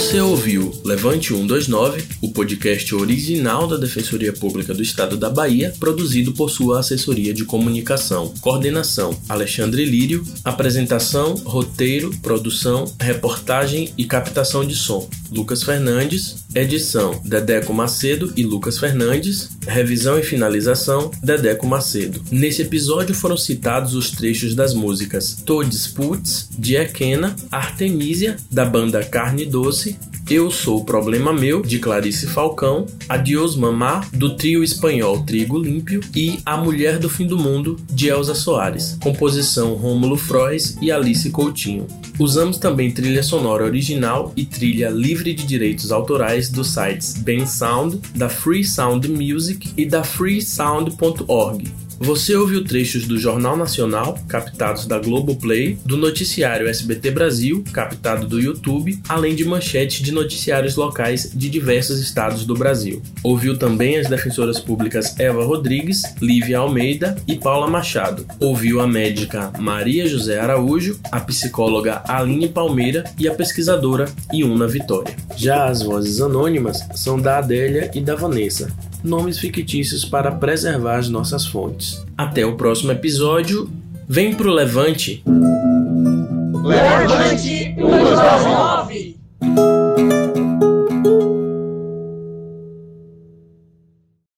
Você ouviu Levante 129, o podcast original da Defensoria Pública do Estado da Bahia, produzido por sua assessoria de comunicação. Coordenação: Alexandre Lírio. Apresentação, roteiro, produção, reportagem e captação de som: Lucas Fernandes. Edição: Dedeco Macedo e Lucas Fernandes. Revisão e finalização: Dedeco Macedo. Nesse episódio foram citados os trechos das músicas Todes Puts, de Equena, Artemisia, da banda Carne Doce, Eu Sou Problema Meu, de Clarice Falcão, Adios Mamá, do trio espanhol Trigo Límpio e A Mulher do Fim do Mundo, de Elza Soares, composição Rômulo Frois e Alice Coutinho. Usamos também trilha sonora original e trilha livre de direitos autorais dos sites Ben Sound, da Free Sound Music e da freesound.org. Você ouviu trechos do Jornal Nacional, captados da Globoplay, do noticiário SBT Brasil, captado do YouTube, além de manchetes de noticiários locais de diversos estados do Brasil. Ouviu também as defensoras públicas Eva Rodrigues, Lívia Almeida e Paula Machado. Ouviu a médica Maria José Araújo, a psicóloga Aline Palmeira e a pesquisadora Iuna Vitória. Já as vozes anônimas são da Adélia e da Vanessa nomes fictícios para preservar as nossas fontes. Até o próximo episódio. Vem pro Levante! Levante os